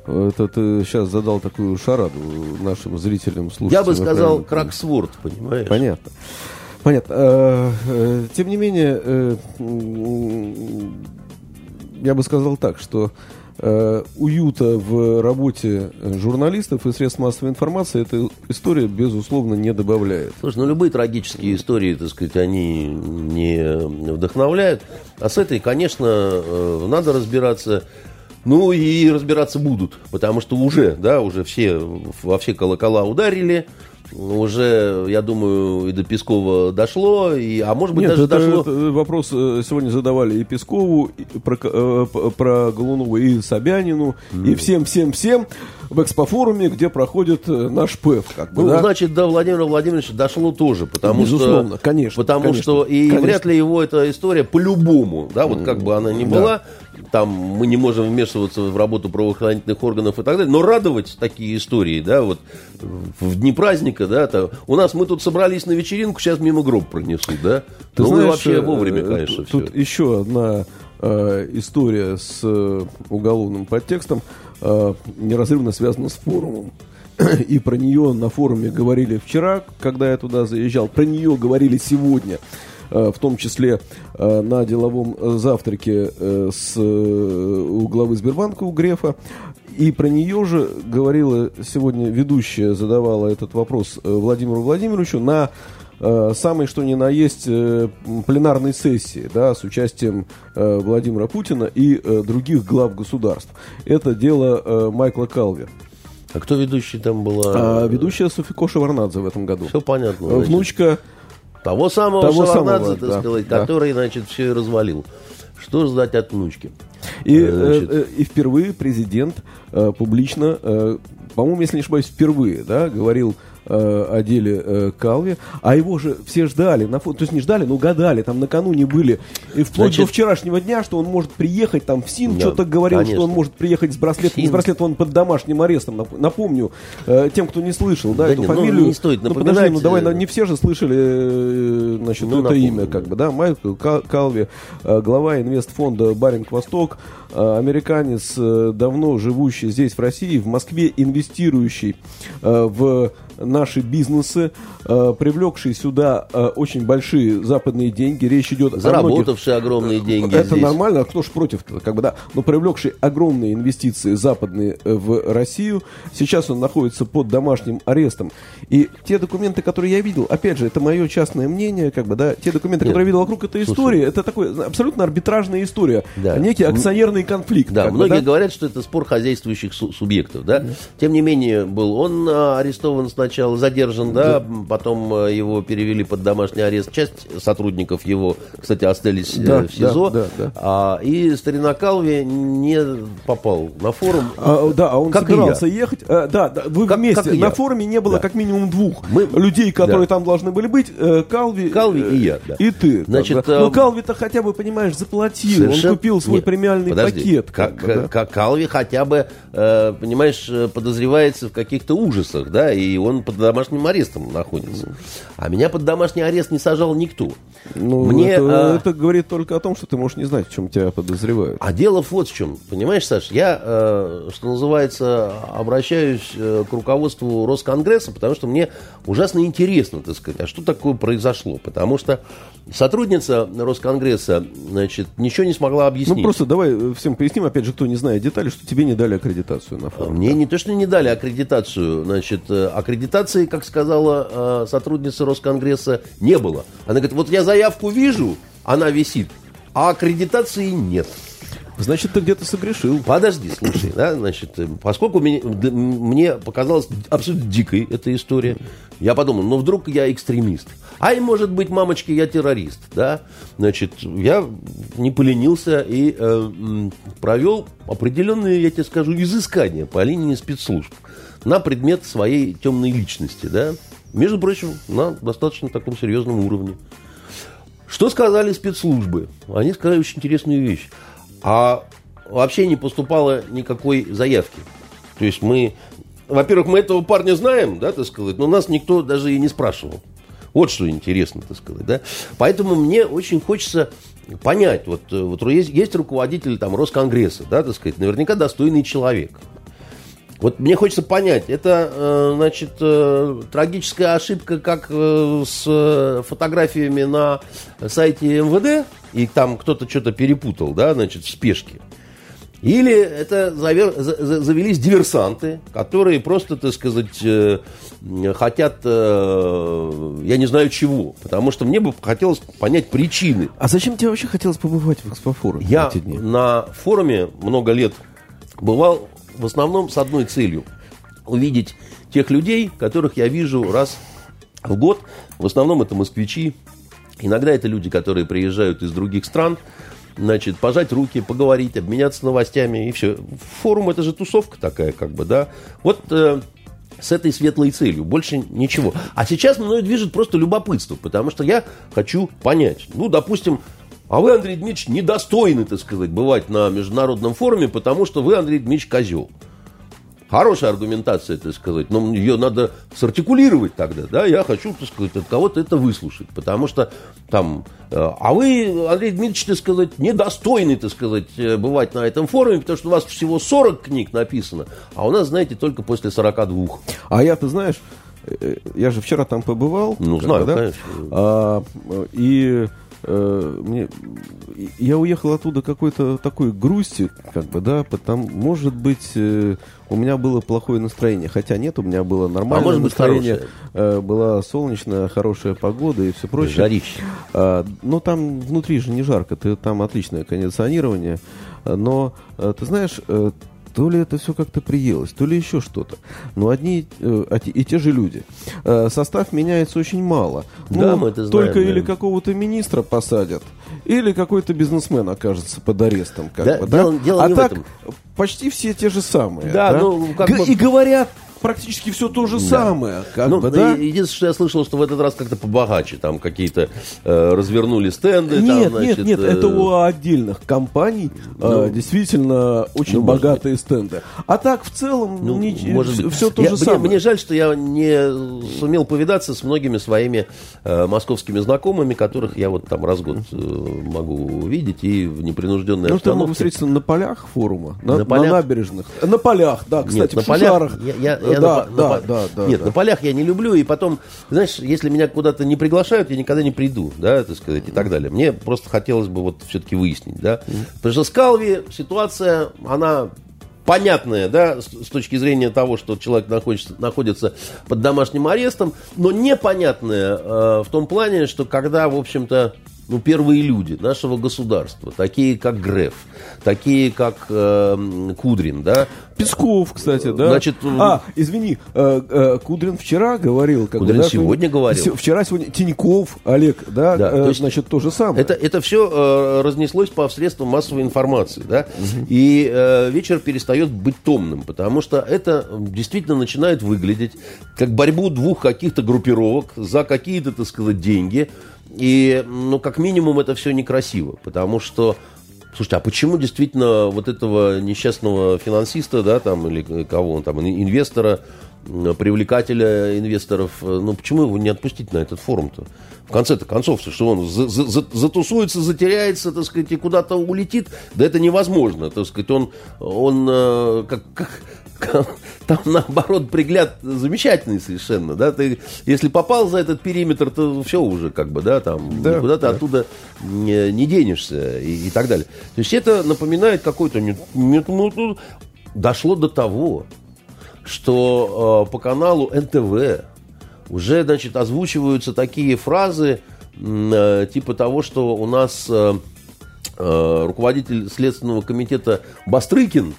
Это ты сейчас задал такую шараду нашим зрителям, слушателям. Я бы сказал Краксворд, понимаешь? Понятно. Понятно. Э, э, тем не менее, э, я бы сказал так, что уюта в работе журналистов и средств массовой информации эта история, безусловно, не добавляет. Слушай, ну любые трагические истории, так сказать, они не вдохновляют. А с этой, конечно, надо разбираться. Ну и разбираться будут, потому что уже, да, уже все во все колокола ударили уже, я думаю, и до Пескова дошло, и, а может быть Нет, даже это, дошло... Это вопрос э, сегодня задавали и Пескову, и про, э, про Голунова, и Собянину, mm. и всем-всем-всем в экспофоруме, где проходит э, наш ПЭФ. Как бы, ну, да? значит, до Владимира Владимировича дошло тоже, потому Безусловно, что... конечно. Потому конечно, что и конечно. вряд ли его эта история по-любому, да, вот как бы она ни была, да. Там мы не можем вмешиваться в работу правоохранительных органов и так далее, но радовать такие истории, да, вот в дни праздника, да, то, у нас мы тут собрались на вечеринку, сейчас мимо гроб пронесут, да. Ты ну, знаешь, вообще вовремя, э, конечно, тут все. еще одна э, история с э, уголовным подтекстом э, неразрывно связана с форумом. И про нее на форуме говорили вчера, когда я туда заезжал. Про нее говорили сегодня э, в том числе э, на деловом завтраке э, с, у главы Сбербанка, у Грефа. И про нее же говорила сегодня ведущая, задавала этот вопрос Владимиру Владимировичу на э, самой что ни на есть э, пленарной сессии, да, с участием э, Владимира Путина и э, других глав государств. Это дело э, Майкла Калви. А кто ведущий там была? А, ведущая Софико Шеварнадзе в этом году. Все понятно. Значит. Внучка того самого того Шеварнадзе, самого, так да, сказать, да. который, значит, все и развалил. Что ждать от внучки? И, э, значит... э, и впервые президент э, публично, э, по-моему, если не ошибаюсь, впервые, да, говорил э, о деле э, Калви, а его же все ждали, на, то есть не ждали, но гадали, там накануне были, и вплоть Значит, до вчерашнего дня, что он может приехать, там в СИН да, что-то говорил, конечно. что он может приехать с браслетом, с браслетом он под домашним арестом, напомню, э, тем, кто не слышал, да, да эту не, ну, фамилию. Ну, не стоит ну, подожди, ну давай, не все же слышали, значит, ну, это напомню. имя, как бы, да, Майкл Калви, глава инвестфонда Баринг Восток, э, американец, давно живущий здесь, в России, в Москве инвестирующий в наши бизнесы, э, привлекшие сюда э, очень большие западные деньги. Речь идет Заработавшие о многих... огромные деньги Это здесь. нормально, а кто ж против как бы, да. Но привлекшие огромные инвестиции западные э, в Россию. Сейчас он находится под домашним арестом. И те документы, которые я видел, опять же, это мое частное мнение, как бы, да, те документы, Нет. которые я видел вокруг этой истории, это такой абсолютно арбитражная история. Да. Некий акционерный конфликт. Да, многие бы, да? говорят, что это спор хозяйствующих субъектов, да. да. Тем не менее, был он арестован с сначала задержан, да, потом э, его перевели под домашний арест. Часть сотрудников его, кстати, остались э, Да, в СИЗО. да, да, да. А, и старина Калви не попал на форум. А, да, а он Как собирался ехать. А, да, да, вы Как- вместе. как На я. форуме не было Да. как минимум двух Мы- людей, которые да. там должны были быть. Калви, Калви и я, да. И ты. Значит, бы. Ну, Калви-то хотя бы, понимаешь, заплатил. Совершенно- Он купил свой Нет, премиальный подожди. пакет. Как, как да. как Калви хотя бы, понимаешь, подозревается в каких-то ужасах, да, и он под домашним арестом находится. А меня под домашний арест не сажал никто. Ну, Мне, это, а, это говорит только о том, что ты можешь не знать, в чем тебя подозревают. А дело вот в чем. Понимаешь, Саш, я, э, что называется, обращаюсь э, к руководству Росконгресса, потому что мне ужасно интересно, так сказать, а что такое произошло. Потому что сотрудница Росконгресса, значит, ничего не смогла объяснить. Ну, просто давай э, всем поясним, опять же, кто не знает детали, что тебе не дали аккредитацию на форум. Мне не то, что не дали аккредитацию, значит, э, аккредитации, как сказала э, сотрудница Росконгресса, не было. Она говорит, вот я заявку вижу, она висит, а аккредитации нет. Значит, ты где-то согрешил. Подожди, слушай, да, значит, э, поскольку мне, д- мне показалась абсолютно дикой эта история, я подумал, ну вдруг я экстремист. А и может быть, мамочки, я террорист, да. Значит, я не поленился и э, провел определенные, я тебе скажу, изыскания по линии спецслужб на предмет своей темной личности, да. Между прочим, на достаточно таком серьезном уровне. Что сказали спецслужбы? Они сказали очень интересную вещь. А вообще не поступало никакой заявки. То есть мы, во-первых, мы этого парня знаем, да, так сказать, но нас никто даже и не спрашивал. Вот что интересно, так сказать, да. Поэтому мне очень хочется понять, вот, э, вот есть, есть руководитель там Росконгресса, да, так сказать, наверняка достойный человек. Вот мне хочется понять, это, э, значит, э, трагическая ошибка, как э, с фотографиями на сайте МВД, и там кто-то что-то перепутал, да, значит, в спешке. Или это завер- за- за- завелись диверсанты, которые просто, так сказать, хотят, я не знаю чего, потому что мне бы хотелось понять причины. А зачем тебе вообще хотелось побывать в экспофоруме Я на форуме много лет бывал в основном с одной целью. Увидеть тех людей, которых я вижу раз в год. В основном это москвичи. Иногда это люди, которые приезжают из других стран. Значит, пожать руки, поговорить, обменяться новостями и все. Форум это же тусовка такая, как бы, да. Вот э, с этой светлой целью. Больше ничего. А сейчас мною движет просто любопытство, потому что я хочу понять. Ну, допустим, а вы, Андрей Дмитриевич, недостойны, так сказать, бывать на международном форуме, потому что вы, Андрей Дмитриевич, козел. Хорошая аргументация, так сказать, но ее надо сартикулировать тогда, да, я хочу, так сказать, от кого-то это выслушать, потому что там, э, а вы, Андрей Дмитриевич, так сказать, недостойны, так сказать, э, бывать на этом форуме, потому что у вас всего 40 книг написано, а у нас, знаете, только после 42. А я, ты знаешь, э, я же вчера там побывал. Ну, знаю, да? конечно. А, и э, мне, я уехал оттуда какой-то такой грустью, как бы, да, потому, может быть, э, у меня было плохое настроение, хотя нет, у меня было нормальное А может быть, настроение, хорошее. э, была солнечная, хорошая погода и все прочее. Жарище. А, но там внутри же не жарко, ты, там отличное кондиционирование. Но, ты знаешь, то ли это все как-то приелось, то ли еще что-то. Но одни э, и те же люди. Э, Состав меняется очень мало. Да, Ну, мы это знаем, Только да. или какого-то министра посадят, или какой-то бизнесмен окажется под арестом. Как Да, бы, дело- дело а так этом. почти все те же самые. Да, ну, как Г- бы- И говорят практически все то же самое. Как ну, бы, да? единственное, что я слышал, что в этот раз как-то побогаче. Там какие-то э, развернули стенды. там, Нет, значит, нет, нет, э, это у отдельных компаний э, действительно очень ну, богатые стенды. А так в целом Ну, не- может быть. все то Я- же мне, самое. мне жаль, что я не сумел повидаться с многими своими э, московскими знакомыми, которых я вот там раз в год э, могу видеть и в непринужденной Ну, что я могу обстановке. встретиться на полях форума, на, На на полях? набережных. Э, На полях, да, кстати, Нет, на в полях, Шушарах. я, я- Э, я да, на, да, на да, да, Нет, да. на полях я не люблю, и потом, знаешь, если меня куда-то не приглашают, я никогда не приду, да, так сказать, и так далее. Мне просто хотелось бы вот все-таки выяснить, да. Потому что с Калви ситуация, она понятная, да, с, с точки зрения того, что человек находится, находится под домашним арестом, но непонятная э, в том плане, что когда, в общем-то, ну, первые люди нашего государства, такие как Греф, такие как э, Кудрин, да. Песков, кстати, да. Значит, а, извини, э, э, Кудрин вчера говорил, как Кудрин бы, да, сегодня говорил. Вчера, сегодня Тиньков, Олег, да, Да, э, то есть значит, то же самое. Это, это все э, разнеслось по средствам массовой информации, да, и э, вечер перестает быть томным, потому что это действительно начинает выглядеть как борьбу двух каких-то группировок за какие-то, так сказать, деньги, и, ну, как минимум, это все некрасиво, потому что Слушайте, а почему действительно вот этого несчастного финансиста, да, там, или кого он там, инвестора, привлекателя инвесторов, э, ну, почему его не отпустить на этот форум-то? В конце-то концов, что он за- за- затусуется, затеряется, так сказать, и куда-то улетит, да это невозможно, так сказать, он, он э, как, как, там, наоборот, пригляд замечательный совершенно, да, ты, если попал за этот периметр, то все уже, как бы, да, там, Да, никуда ты да. оттуда не, не денешься и, и так далее. То есть это напоминает какой-то... не- не- ну, дошло до того, что э, по каналу НТВ уже, значит, озвучиваются такие фразы, э, типа того, что у нас э, э, руководитель Следственного комитета Бастрыкин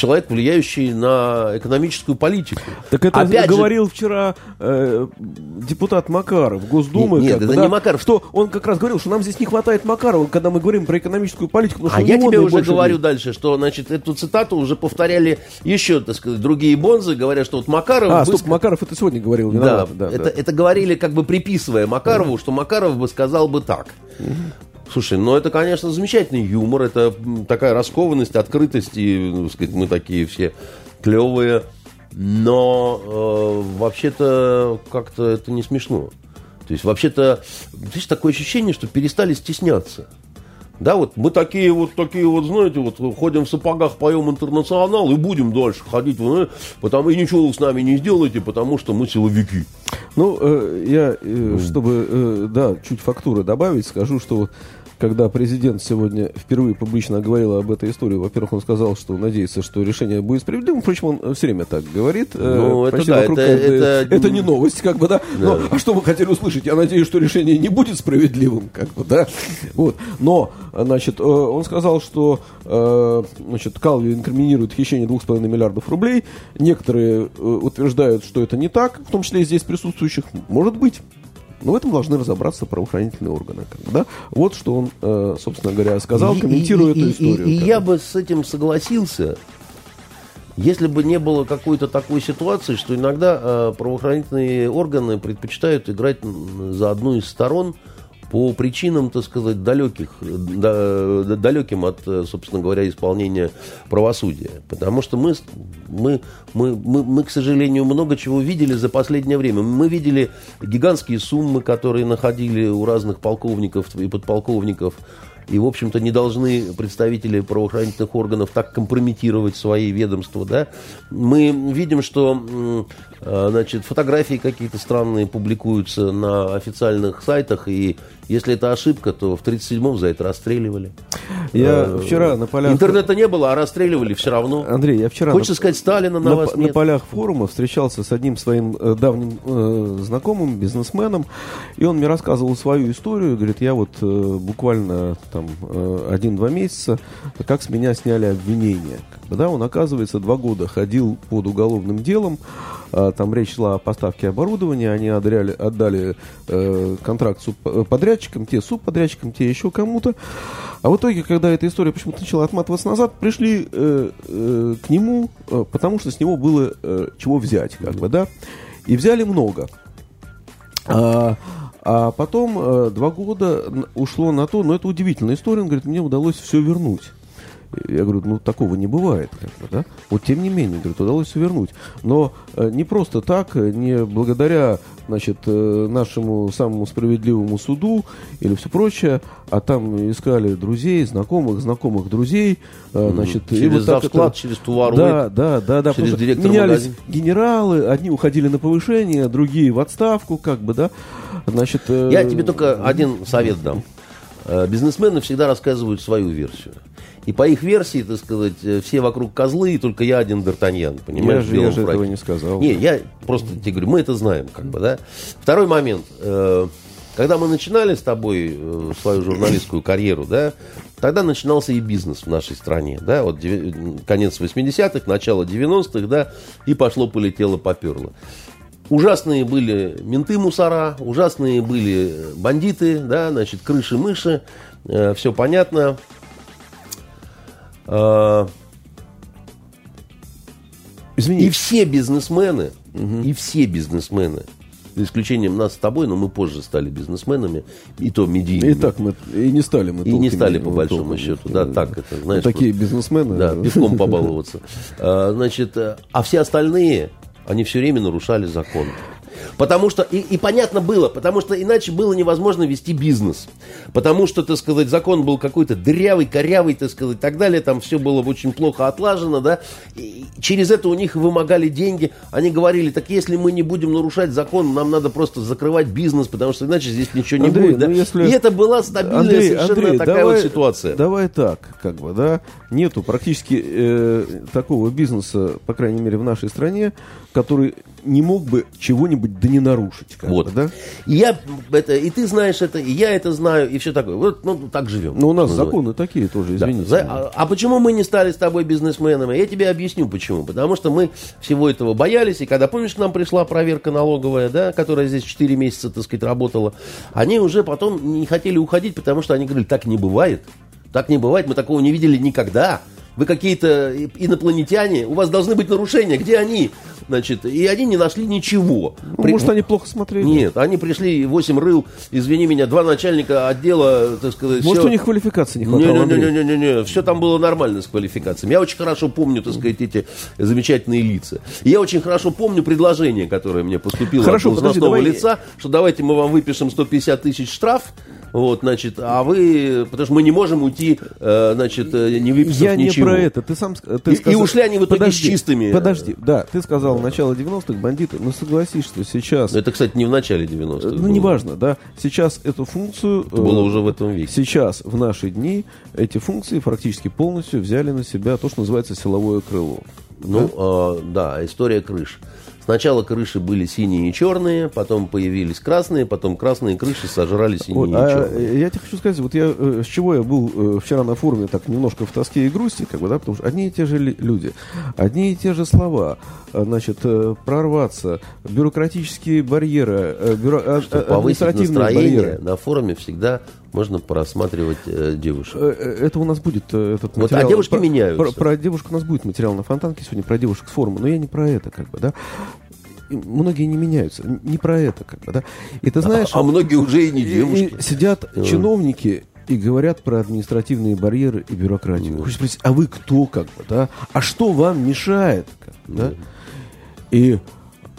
человек, влияющий на экономическую политику. Так это Опять же, говорил вчера э, депутат Макаров Госдумы. Нет, как это бы, не да, Макаров. Что он как раз говорил, что нам здесь не хватает Макарова, когда мы говорим про экономическую политику. А я тебе уже говорю влияние. дальше, что, значит, эту цитату уже повторяли еще, так сказать, другие бонзы, говоря, что вот Макаров... А, бы стоп, Макаров это сегодня говорил. Да, виноват, да, это, да. это говорили, как бы приписывая Макарову, что Макаров бы сказал бы так. Слушай, ну это, конечно, замечательный юмор, это такая раскованность, открытость, и, ну, сказать, мы такие все клевые, но э, вообще-то как-то это не смешно. То есть, вообще-то, здесь такое ощущение, что перестали стесняться. Да, вот мы такие вот, такие вот, знаете, вот ходим в сапогах, поем интернационал и будем дальше ходить, ну, потому и ничего вы с нами не сделаете, потому что мы силовики. Ну, э, я, э, чтобы, э, да, чуть фактуры добавить, скажу, что вот когда президент сегодня впервые публично говорил об этой истории, во-первых, он сказал, что надеется, что решение будет справедливым. Впрочем, он все время так говорит. э, Ну, это да, это- это- это не новость, как бы, да. Но, а что вы хотели услышать? Я надеюсь, что решение не будет справедливым, как бы, да. Вот. Но, значит, э, он сказал, что, э, значит, Калви инкриминирует хищение 2,5 миллиардов рублей. Некоторые э, утверждают, что это не так, в том числе и здесь присутствующих. Может быть. Но в этом должны разобраться правоохранительные органы. Да? Вот что он, э, собственно говоря, сказал, комментируя и- эту и- историю. И, и я бы. с этим согласился, если бы не было какой-то такой ситуации, что иногда э, правоохранительные органы предпочитают играть за одну из сторон по причинам, так сказать, далеких, да- да- далеким от, собственно говоря, исполнения правосудия. Потому что мы, мы, мы, мы, мы, к сожалению, много чего видели за последнее время. Мы видели гигантские суммы, которые находили у разных полковников и подполковников. И, в общем-то, не должны представители правоохранительных органов так компрометировать свои ведомства. Да? Мы видим, что значит, фотографии какие-то странные публикуются на официальных сайтах, и если это ошибка, то в 1937-м за это расстреливали. Я Э, вчера на полях... Интернета не было, а расстреливали все равно. Андрей, я вчера... Хочется на- сказать, Сталина на, на, вас на нет. полях форума встречался с одним своим э, давним э, знакомым, бизнесменом, и он мне рассказывал свою историю. Говорит, я вот э, буквально там э, один-два месяца, как с меня сняли. Как бы, да, он, оказывается, два года ходил под уголовным делом, а, там речь шла о поставке оборудования, они отдали, отдали э, контракт субподрядчикам, те субподрядчикам, те еще кому-то. А в итоге, когда эта история почему-то начала отматываться назад, пришли э, э, к нему, э, потому что с него было э, чего взять, как бы, да. И взяли много. А, а потом э, два года ушло на то, но это удивительная история, он говорит, мне удалось все вернуть. Я говорю, ну такого не бывает, как бы, да? Вот тем не менее, говорит, удалось все вернуть. Но э, не просто так, э, не благодаря, значит, э, нашему самому справедливому суду или все прочее, а там искали друзей, знакомых, знакомых друзей, значит, и Через вот так завсклад, это- через товар Да, да, да, да. через директора менялись магазина. генералы, одни уходили на повышение, другие в отставку, как бы, да. Значит, э, Я тебе только один совет дам. Э, Бизнесмены всегда рассказывают свою версию. И по их версии, так сказать, э, все вокруг козлы, и только я один Д'Артаньян, Я понимаешь? в же, я же этого не сказал. Не, я просто тебе говорю, мы это знаем, как бы, да. Второй момент. Э, Когда мы начинали с тобой свою журналистскую карьеру, да, тогда начинался и бизнес в нашей стране, да, вот конец 80-х, начало 90-х, да, и пошло-полетело, поперло. Ужасные были менты мусора, ужасные были бандиты, да, значит, крыши-мыши, все понятно. А, Извини, И все бизнесмены, и все бизнесмены, за исключением нас с тобой, но мы позже стали бизнесменами, и то медийными. и так мы и не стали мы И не стали, по большому толками. счету, да, так это, знаешь. Такие бизнесмены. Да, э, пивком побаловаться. А, Значит, э, а все остальные, они все время нарушали закон. Потому что, и, и понятно было, потому что иначе было невозможно вести бизнес. Потому что, так сказать, закон был какой-то дырявый, корявый, так сказать, и так далее. Там все было очень плохо отлажено, да. И через это у них вымогали деньги. Они говорили, так если мы не будем нарушать закон, нам надо просто закрывать бизнес, потому что иначе здесь ничего не Андрей, будет. Да? ну, если- И это была стабильная Андрей, совершенно Андрей, такая давай, вот ситуация. Давай так, как бы, да. Нету практически э, такого бизнеса, по крайней мере, в нашей стране, который не мог бы чего-нибудь да не нарушить. Вот. да? И я это, и ты знаешь это, и я это знаю, и все такое. Вот, ну, так живем. Но у нас Что законы такие тоже, Да. извините. За- а, а почему мы не стали с тобой бизнесменами? Я тебе объясню почему. Потому что мы всего этого боялись, и когда, помнишь, к нам пришла проверка налоговая, да, которая здесь 4 месяца, так сказать, работала, они уже потом не хотели уходить, потому что они говорили, так не бывает. Так не бывает, мы такого не видели никогда. Вы какие-то инопланетяне, у вас должны быть нарушения. Где они? Значит, и они не нашли ничего. Ну, При- Может, они плохо смотрели? Нет, они пришли, 8 рыл, извини меня, два начальника отдела, так сказать. Может, всё- у них квалификации не хватало, не-не-не-не-не, все там было нормально с квалификациями. Я очень хорошо помню, так сказать, эти замечательные лица. И я очень хорошо помню предложение, которое мне поступило Хорошо, от подожди, должностного давай- лица, что давайте мы вам выпишем 150 тысяч штраф, вот, значит, а вы, потому что мы не можем уйти, э, значит, э, не выписав Я не ничего. про это. Ты сам ты И- и сказал- ушли они в итоге с чистыми. Подожди, да, ты сказал начало 90-х бандиты, но согласись, что сейчас... Это, кстати, не в начале 90-х. Ну, было. неважно, да. Сейчас эту функцию... Это было э, уже в этом веке. Сейчас, в наши дни, эти функции практически полностью взяли на себя то, что называется силовое крыло. Ну, а, да, история крыш. Сначала крыши были синие и черные, потом появились красные, потом красные крыши сожрали синие Вот, и а, черные. э, я тебе хочу сказать, вот я э, с чего я был э, вчера на форуме так немножко в тоске и грусти, как бы, да, потому что одни и те же люди, одни и те же слова, значит, э, прорваться, бюрократические барьеры, э, бюро- а- Чтобы а- повысить административные настроение, барьеры. на форуме всегда можно просматривать э, девушек. Э, э, Это у нас будет э, этот Вот, а материал. девушки про, меняются. Про, про девушек у нас будет материал на Фонтанке сегодня, про девушек с форума, но я не про это, как бы, да. Многие не меняются, не про это, как бы, да. И ты знаешь... а многие уже и не девушки. и сидят чиновники и говорят про административные барьеры и бюрократию. Хочется спросить, а вы кто, как бы, да? А что вам мешает, как бы, да? И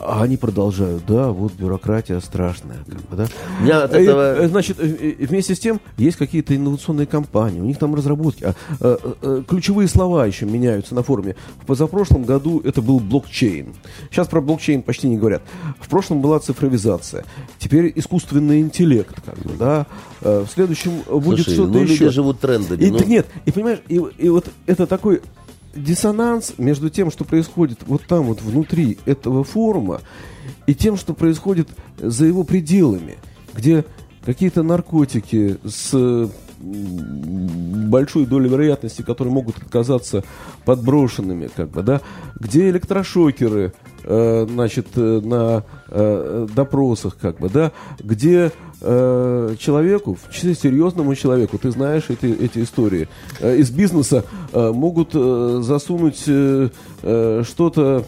а они продолжают, да, вот бюрократия страшная, как бы, да. Меня от И, этого- э, Значит, э, э, вместе с тем есть какие-то инновационные компании, у них там разработки. А, э, э, ключевые слова еще меняются на форуме. В позапрошлом году это был блокчейн. Сейчас про блокчейн почти не говорят. В прошлом была цифровизация. Теперь искусственный интеллект, как бы, да. Э, В следующем будет Слушай, что-то ну люди еще. живут трендами. И, ну. нет, и понимаешь, и, и вот это такой диссонанс между тем, что происходит вот там вот внутри этого форума, и тем, что происходит за его пределами, где какие-то наркотики с м, большой долей вероятности, которые могут оказаться подброшенными, как бы, да, где электрошокеры, э, значит, э, на э, допросах, как бы, да, где э, человеку, в числе серьезному человеку, ты знаешь эти, эти истории, э, из бизнеса э, могут э, засунуть э, э, что-то,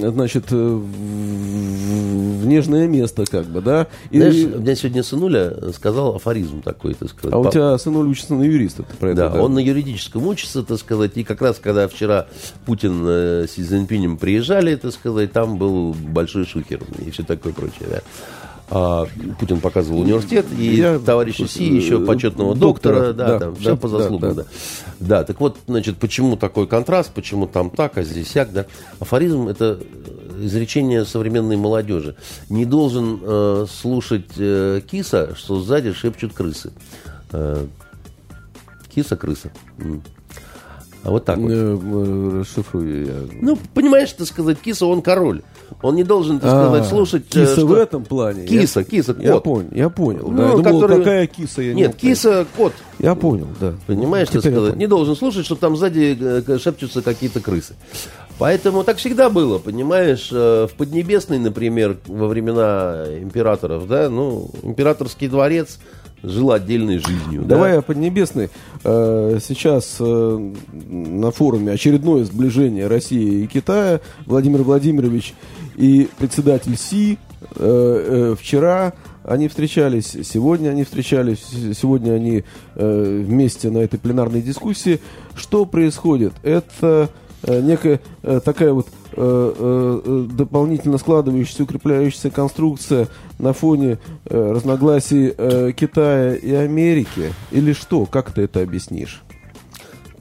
значит, э, в, в нежное место, как бы, да. И- Знаешь, у меня сегодня сынуля сказал афоризм такой, так сказать. а у тебя сынуль учится на юриста, ты про Да, это, он на юридическом учится, так сказать, и как раз, когда вчера Путин э, с Си Цзиньпинем приезжали, так сказать, там был большой шухер и все такое прочее, да. А, Путин показывал университет, и Я- товарищ Си, еще э, почетного доктора, доктора, да, да, там, да, все по да, заслугам, да. да, да. так вот, значит, почему такой контраст, почему там так, а здесь сяк, да. Афоризм – это изречение современной молодежи. Не должен э, слушать э, киса, что сзади шепчут крысы. Э, Киса-крыса. А вот так вот. Э, э, Расшифрую я. Ну, понимаешь, так сказать, киса, он король. Он не должен, так сказать, А, слушать... э, Киса что- в этом плане. Киса, киса, Я, я кот. понял, я понял. Ну, да. Я думал, который- какая киса? Я не Нет, понять. киса, кот. Я понял, да. Понимаешь, Теперь я сказать, не должен слушать, что там сзади э, шепчутся какие-то крысы. Поэтому так всегда было, понимаешь, э, в Поднебесной, например, во времена императоров, да, ну, императорский дворец жил отдельной жизнью. да. Давай о Поднебесной. Сейчас на форуме очередное сближение России и Китая. Владимир Владимирович и председатель Си э, э, вчера они встречались, сегодня они встречались, сегодня они э, вместе на этой пленарной дискуссии. Что происходит? Это э, некая э, такая вот э, э, э, дополнительно складывающаяся, укрепляющаяся конструкция на фоне э, разногласий э, Китая и Америки? Или что? Как ты это объяснишь?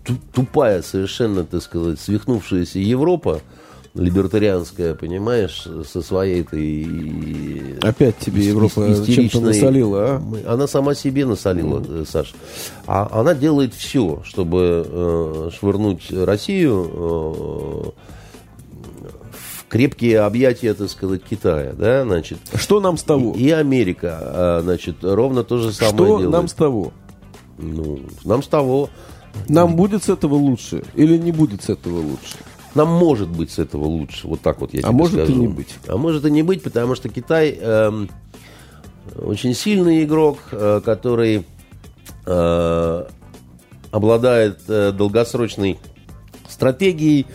Ту- тупая совершенно, так сказать, свихнувшаяся Европа, либертарианская, понимаешь, со своей этой... Опять тебе ис- Европа чем-то насолила, а? Она сама себе насолила, э, Саш. А она делает все, чтобы э, швырнуть Россию э, в крепкие объятия, так сказать, Китая, да, значит. Что нам с того? И Америка, а, значит, ровно то же самое Что делает. нам с того? Ну, нам с того, Нам будет с этого лучше или не будет с этого лучше? Нам может быть с этого лучше, вот так вот я А тебе может и скажу. не быть. А может и не быть, потому что Китай эм, очень сильный игрок, э, который э, обладает э, долгосрочной стратегией.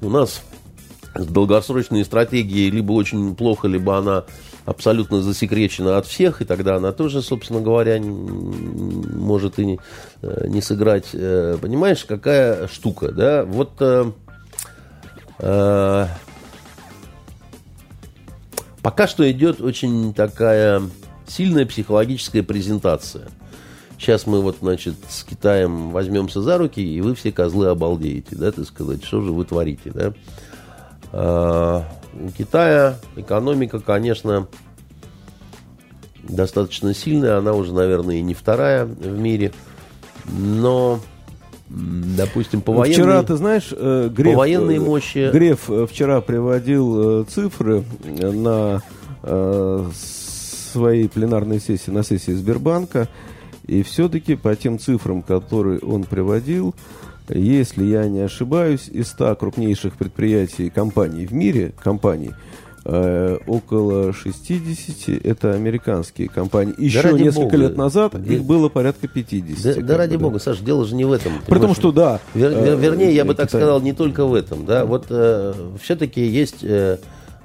У нас с долгосрочной стратегией либо очень плохо, либо она абсолютно засекречена от всех, и тогда она тоже, собственно говоря, может и не, э, не сыграть. Э, Понимаешь, какая штука, да? Вот э, э, пока что идет очень такая сильная психологическая презентация. Сейчас мы вот, значит, с Китаем возьмемся за руки, и вы все козлы обалдеете, да, так сказать, что же вы творите, да? А, У Китая экономика, конечно, достаточно сильная, она уже, наверное, и не вторая в мире, но, допустим, по военной... Вчера, ты знаешь, э, Греф, По военной э, мощи- Греф э, вчера приводил цифры на своей пленарной сессии, на сессии Сбербанка, и все-таки по тем цифрам, которые он приводил, если я не ошибаюсь, из 100 крупнейших предприятий компаний в мире, компаний, около 60 это американские компании. Еще ради несколько бога. лет назад Да- их было порядка 50. Да, да бы, ради бога, Саш, дело же не в этом. Понимаешь? что да. Вер- вер- э, вернее, я бы так сказал, не только в этом. Да? Вот все-таки есть э,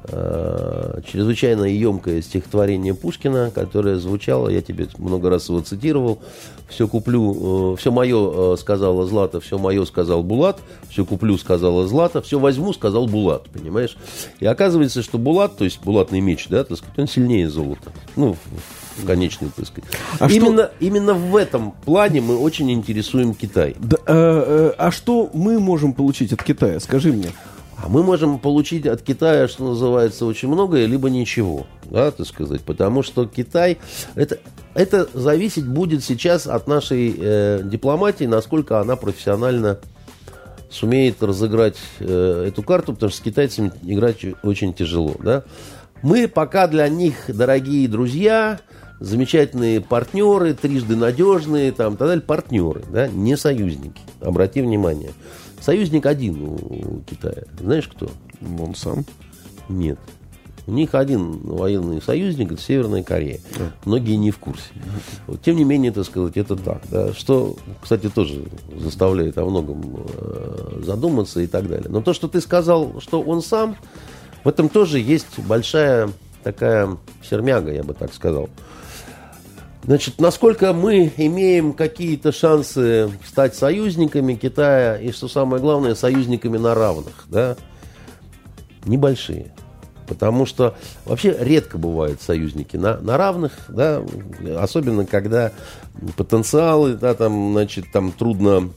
э, чрезвычайно емкое стихотворение Пушкина, которое звучало, я тебе много раз его цитировал. Все куплю, все мое сказала Злата, все мое сказал Булат, все куплю сказала Злата, все возьму сказал Булат, понимаешь? И оказывается, что Булат, то есть булатный меч, да, так сказать, он сильнее золота. Ну, в- конечной, так сказать. А что- именно, именно в этом плане мы очень интересуем Китай. Да, э, э, а что мы можем получить от Китая? Скажи мне. А мы можем получить от Китая, что называется, очень многое, либо ничего, да, так сказать, потому что Китай, это, это зависеть будет сейчас от нашей э, дипломатии, насколько она профессионально сумеет разыграть э, эту карту, потому что с китайцами играть очень тяжело, да. Мы пока для них дорогие друзья, замечательные партнеры, трижды надежные, там, так далее, партнеры, да, не союзники. Обрати внимание. Союзник один у Китая. Знаешь кто? Он сам. Нет. У них один военный союзник, это Северная Корея. Многие не в курсе. Вот, тем не менее, так сказать, это так. да. Что, кстати, тоже заставляет о многом э, задуматься и так далее. Но то, что ты сказал, что он сам, в этом тоже есть большая такая сермяга, я бы так сказал. Значит, насколько мы имеем какие-то шансы стать союзниками Китая и, что самое главное, союзниками на равных, да? Небольшие. Потому что вообще редко бывают союзники на, на равных, да, особенно когда потенциалы, да, там, значит, там трудно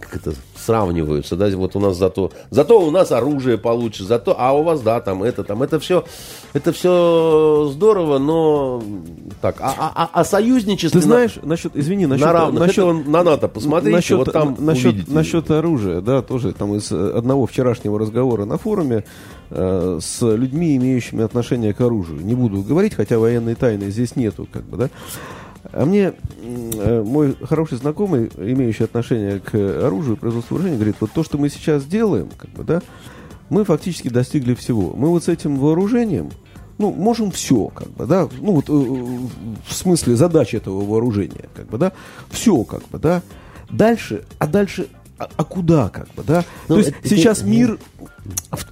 как это сравниваются, да, вот у нас зато, зато у нас оружие получше, зато, а у вас, да, там это, там, это все, это все здорово, но так, а, а, а, а союзничество... Ты знаешь, насчет, извини, насчет... На равных, насчет, это на НАТО посмотрите, насчет, вот там насчет, увидите. насчет оружия, да, тоже там из одного вчерашнего разговора на форуме э, с людьми, имеющими отношение к оружию. Не буду говорить, хотя военной тайны здесь нету, как бы, да. А мне э, мой хороший знакомый, имеющий отношение к оружию, производству вооружения, говорит, вот то, что мы сейчас делаем, как бы, да, мы фактически достигли всего. Мы вот с этим вооружением, ну, можем все, как бы, да, ну, вот, э, в смысле задачи этого вооружения, как бы, да, все, как бы, да. Дальше, а дальше, а, а куда, как бы, да? Ну, То есть это- сейчас это- мир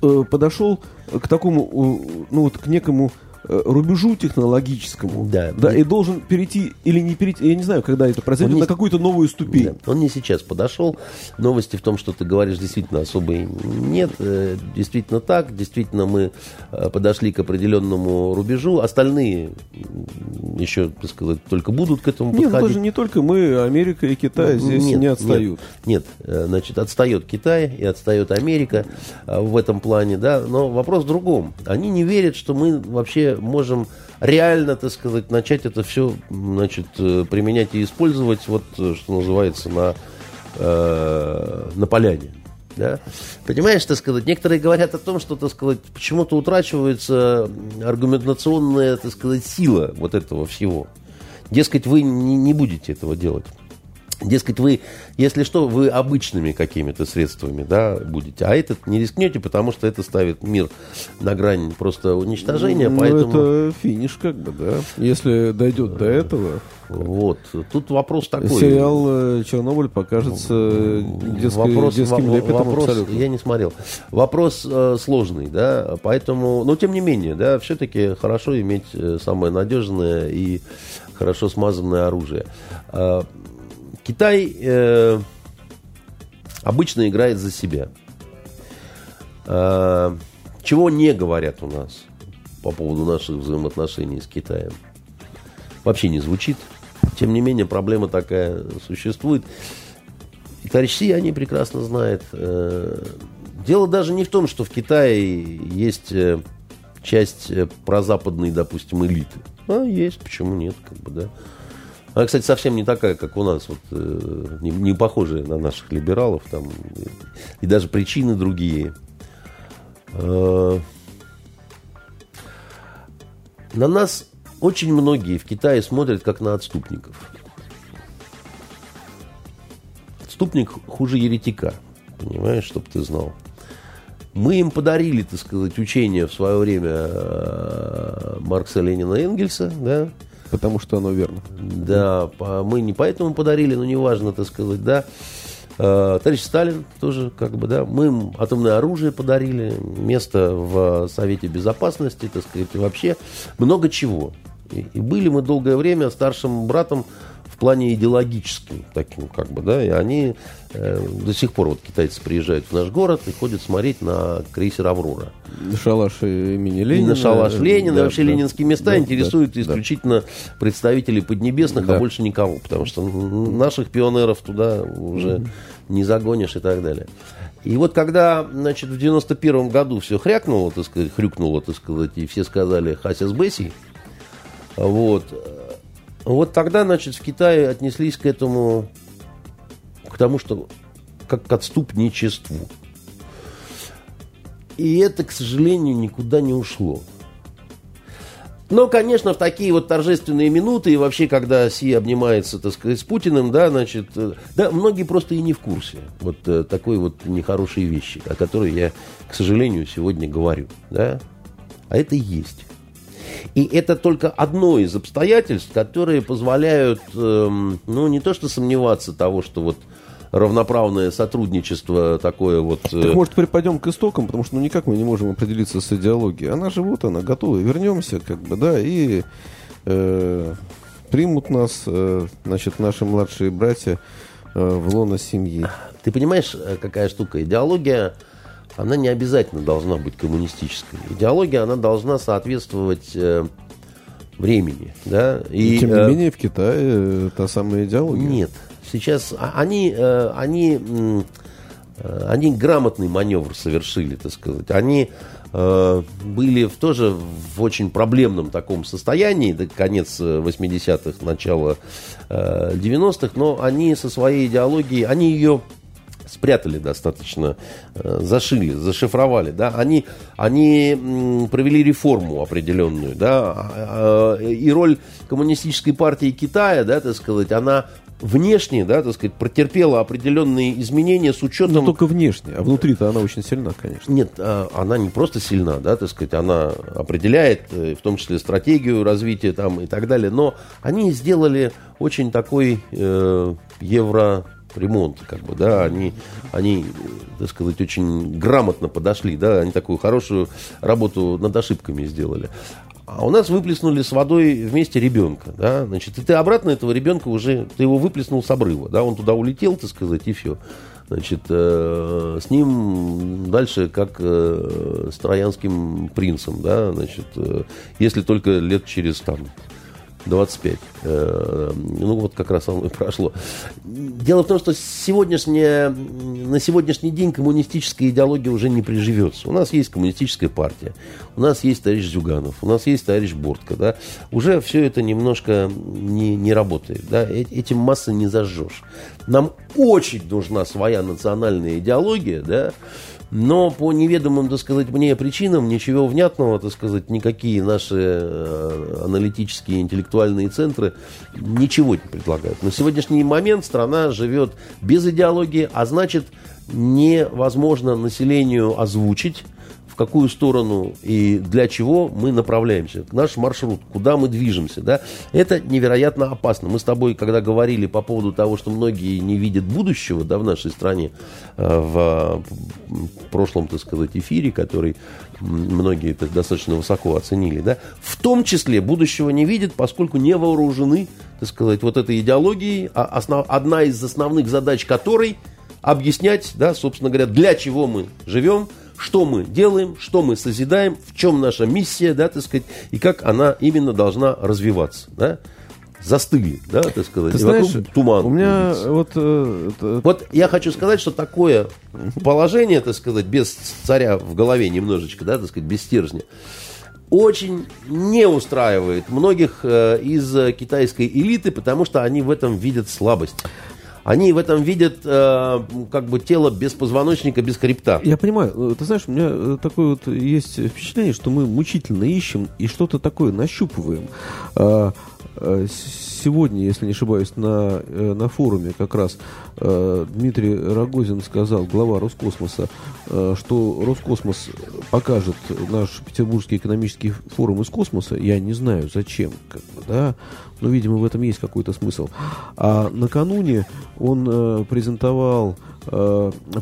э, подошел к такому, ну, вот к некому рубежу технологическому, Да. да, и должен перейти или не перейти, я не знаю, когда это произойдет, не- на какую-то новую ступень. Да, Он не сейчас подошел. Новости в том, что ты говоришь, действительно особой нет. Э, Действительно так. Действительно мы э, подошли к определенному рубежу. Остальные еще, так сказать, только будут к этому Нет, ну, подходить. даже не только мы, Америка и Китай здесь Нет, не отстают. Нет, нет. Э, значит, отстает Китай и отстает Америка э, в этом плане, да. Но вопрос в другом. Они не верят, что мы вообще можем реально, так сказать, начать это все, значит, э, применять и использовать, вот, э, что называется, на, э, на поляне. Да? Понимаешь, так сказать, некоторые говорят о том, что, так сказать, почему-то утрачивается аргументационная, так сказать, сила вот этого всего. Дескать, вы не, не будете этого делать. Дескать, вы, если что, вы обычными какими-то средствами да, будете, а этот не рискнете, потому что это ставит мир на грань просто уничтожения, Ну, поэтому... это финиш, как бы, да. Если дойдет до этого, Вот. Тут вопрос такой. сериал э, Чернобыль покажется э, детской- вопрос, детским лепетом вопрос, абсолютно. я не смотрел. Вопрос э, сложный, да, поэтому, но тем не менее, да, все-таки хорошо иметь э, самое надежное и хорошо смазанное оружие. Китай э, обычно играет за себя. А, чего не говорят у нас по поводу наших взаимоотношений с Китаем? Вообще не звучит. Тем не менее, проблема такая существует. И товарищ Си, они прекрасно знают. Э, Дело даже не в том, что в Китае есть э, часть э, прозападной, допустим, элиты. А, есть, почему нет, как бы, да. Она, кстати, совсем не такая, как у нас, вот, э, не, не похожая на наших либералов, там, и, и даже причины другие. Э, На нас очень многие в Китае смотрят как на отступников. Отступник хуже еретика, понимаешь, чтобы ты знал. Мы им подарили, так сказать, учение в свое время э, Маркса, Ленина, Энгельса, да, Потому что оно верно. да, мы не поэтому подарили, но неважно, так сказать, да. Э, Товарищ Сталин тоже, как бы, да, мы им атомное оружие подарили, место в Совете Безопасности, так сказать, вообще много чего. И, были мы долгое время старшим братом плане идеологическим таким, как бы, да, и они э, до сих пор, вот китайцы приезжают в наш город и ходят смотреть на крейсер «Аврора». Шалаш имени И Ленина. на шалаш Ленина, Да, вообще да. ленинские места Да, интересуют да, да. исключительно представителей Поднебесных, Да. а больше никого, потому что наших пионеров туда уже не загонишь и так далее. И вот когда, значит, в 91 году все хрякнуло, так сказать, хрюкнуло, так сказать, и все сказали «Хасис Бесси», вот, вот тогда, значит, в Китае отнеслись к этому, к тому, что как к отступничеству. И это, к сожалению, никуда не ушло. Но, конечно, в такие вот торжественные минуты, и вообще, когда Си обнимается, так сказать, с Путиным, да, значит, э, да, многие просто и не в курсе вот э, такой вот нехорошей вещи, о которой я, к сожалению, сегодня говорю, да. А это и есть. И это только одно из обстоятельств, которые позволяют, эм, ну, не то что сомневаться того, что вот равноправное сотрудничество такое вот... э, Так, может, припадем к истокам, потому что ну, никак мы не можем определиться с идеологией. Она же вот, она готова. Вернемся, как бы, да, и э, примут нас, э, значит, наши младшие братья э, в лоно семьи. Ты понимаешь, э, какая штука? Идеология, она не обязательно должна быть коммунистической. Идеология, она должна соответствовать э, времени. Да? И, тем э, не менее, в Китае э, та самая идеология. Нет. Сейчас а- они, э, они э, они грамотный маневр совершили, так сказать. Они э, были в, тоже в очень проблемном таком состоянии, до конец 80-х, начало э, 90-х, но они со своей идеологией, они ее спрятали достаточно, э, зашили, зашифровали, да, они, они провели реформу определенную, да, а, а, и роль коммунистической партии Китая, да, так сказать, она внешне, да, так сказать, претерпела определенные изменения с учетом... Но только внешне, а внутри-то она очень сильна, конечно. Нет, а, она не просто сильна, да, так сказать, она определяет, э, в том числе, стратегию развития там и так далее, но они сделали очень такой э, евро ремонт, как бы, да, они, они, так сказать, очень грамотно подошли, да, они такую хорошую работу над ошибками сделали. А у нас выплеснули с водой вместе ребенка, да, значит, и ты обратно этого ребенка уже, ты его выплеснул с обрыва, да, он туда улетел, так сказать, и все. Значит, э, с ним дальше как э, с троянским принцем, да, значит, э, если только лет через там 25. Э, ну, вот как раз оно и прошло. Дело в том, что сегодняшняя, на сегодняшний день коммунистическая идеология уже не приживется. У нас есть коммунистическая партия, у нас есть товарищ Зюганов, у нас есть товарищ Бортко. Да? Уже все это немножко не, не работает. Да? Этим массы не зажжешь. Нам очень нужна своя национальная идеология, да, но по неведомым, так сказать, мне причинам ничего внятного, так сказать, никакие наши э, аналитические интеллектуальные центры ничего не предлагают. На сегодняшний момент страна живет без идеологии, а значит невозможно населению озвучить какую сторону и для чего мы направляемся, наш маршрут, куда мы движемся, да, это невероятно опасно. Мы с тобой, когда говорили по поводу того, что многие не видят будущего, да, в нашей стране, э, в прошлом, так сказать, эфире, который многие это достаточно высоко оценили, да, в том числе будущего не видят, поскольку не вооружены, так сказать, вот этой идеологией, а основ, одна из основных задач которой объяснять, да, собственно говоря, для чего мы живем, что мы делаем, что мы созидаем, в чем наша миссия, да, так сказать, и как она именно должна развиваться, да застыли, да, так сказать. Ты знаешь, туман. У меня вот... Э, вот я хочу сказать, что такое положение, так сказать, без царя в голове немножечко, да, так сказать, без стержня, очень не устраивает многих э, из китайской элиты, потому что они в этом видят слабость они в этом видят э, как бы тело без позвоночника, без хребта. Я понимаю. Э, ты знаешь, у меня э, такое вот есть впечатление, что мы мучительно ищем и что-то такое нащупываем. А, Э, сегодня, если не ошибаюсь, на, на форуме как раз Дмитрий Рогозин сказал, глава Роскосмоса, что Роскосмос покажет наш Петербургский экономический форум из космоса. Я не знаю, зачем, как бы, да, но, видимо, в этом есть какой-то смысл. А накануне он презентовал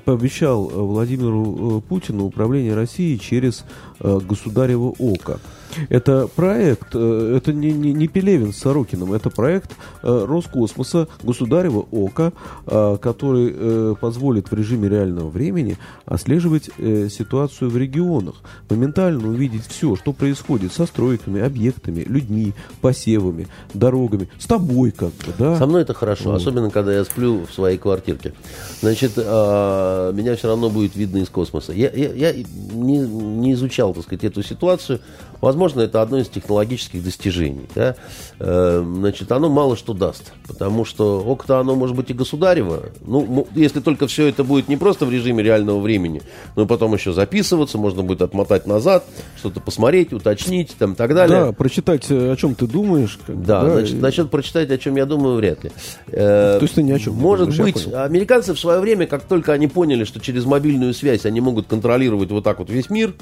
пообещал Владимиру Путину управление Россией через государево око. Это проект, э, это не, не, не Пелевин с Сорокиным, это проект э, Роскосмоса, Государева ОКО, э, который позволит в режиме реального времени отслеживать ситуацию в регионах, моментально увидеть все, что происходит со стройками, объектами, людьми, посевами, дорогами, с тобой как бы, да? Со мной это хорошо, вот. особенно когда я сплю в своей квартирке. Значит, меня все равно будет видно из космоса. Я, я, я не, не изучал, так сказать, эту ситуацию. Возможно, это одно из технологических достижений. Да? Э, значит, оно мало что даст, потому что ОКТА, оно может быть и государево. Ну, если только все это будет не просто в режиме реального времени, но потом еще записываться, можно будет отмотать назад, что-то посмотреть, уточнить там, и так далее. Да, прочитать, э, о чем ты думаешь. Как, да, да, значит, и... насчет прочитать, о чем я думаю, вряд ли. То есть ты ни о чем Может думаешь, быть, американцы в свое время, как только они поняли, что через мобильную связь они могут контролировать вот так вот весь мир,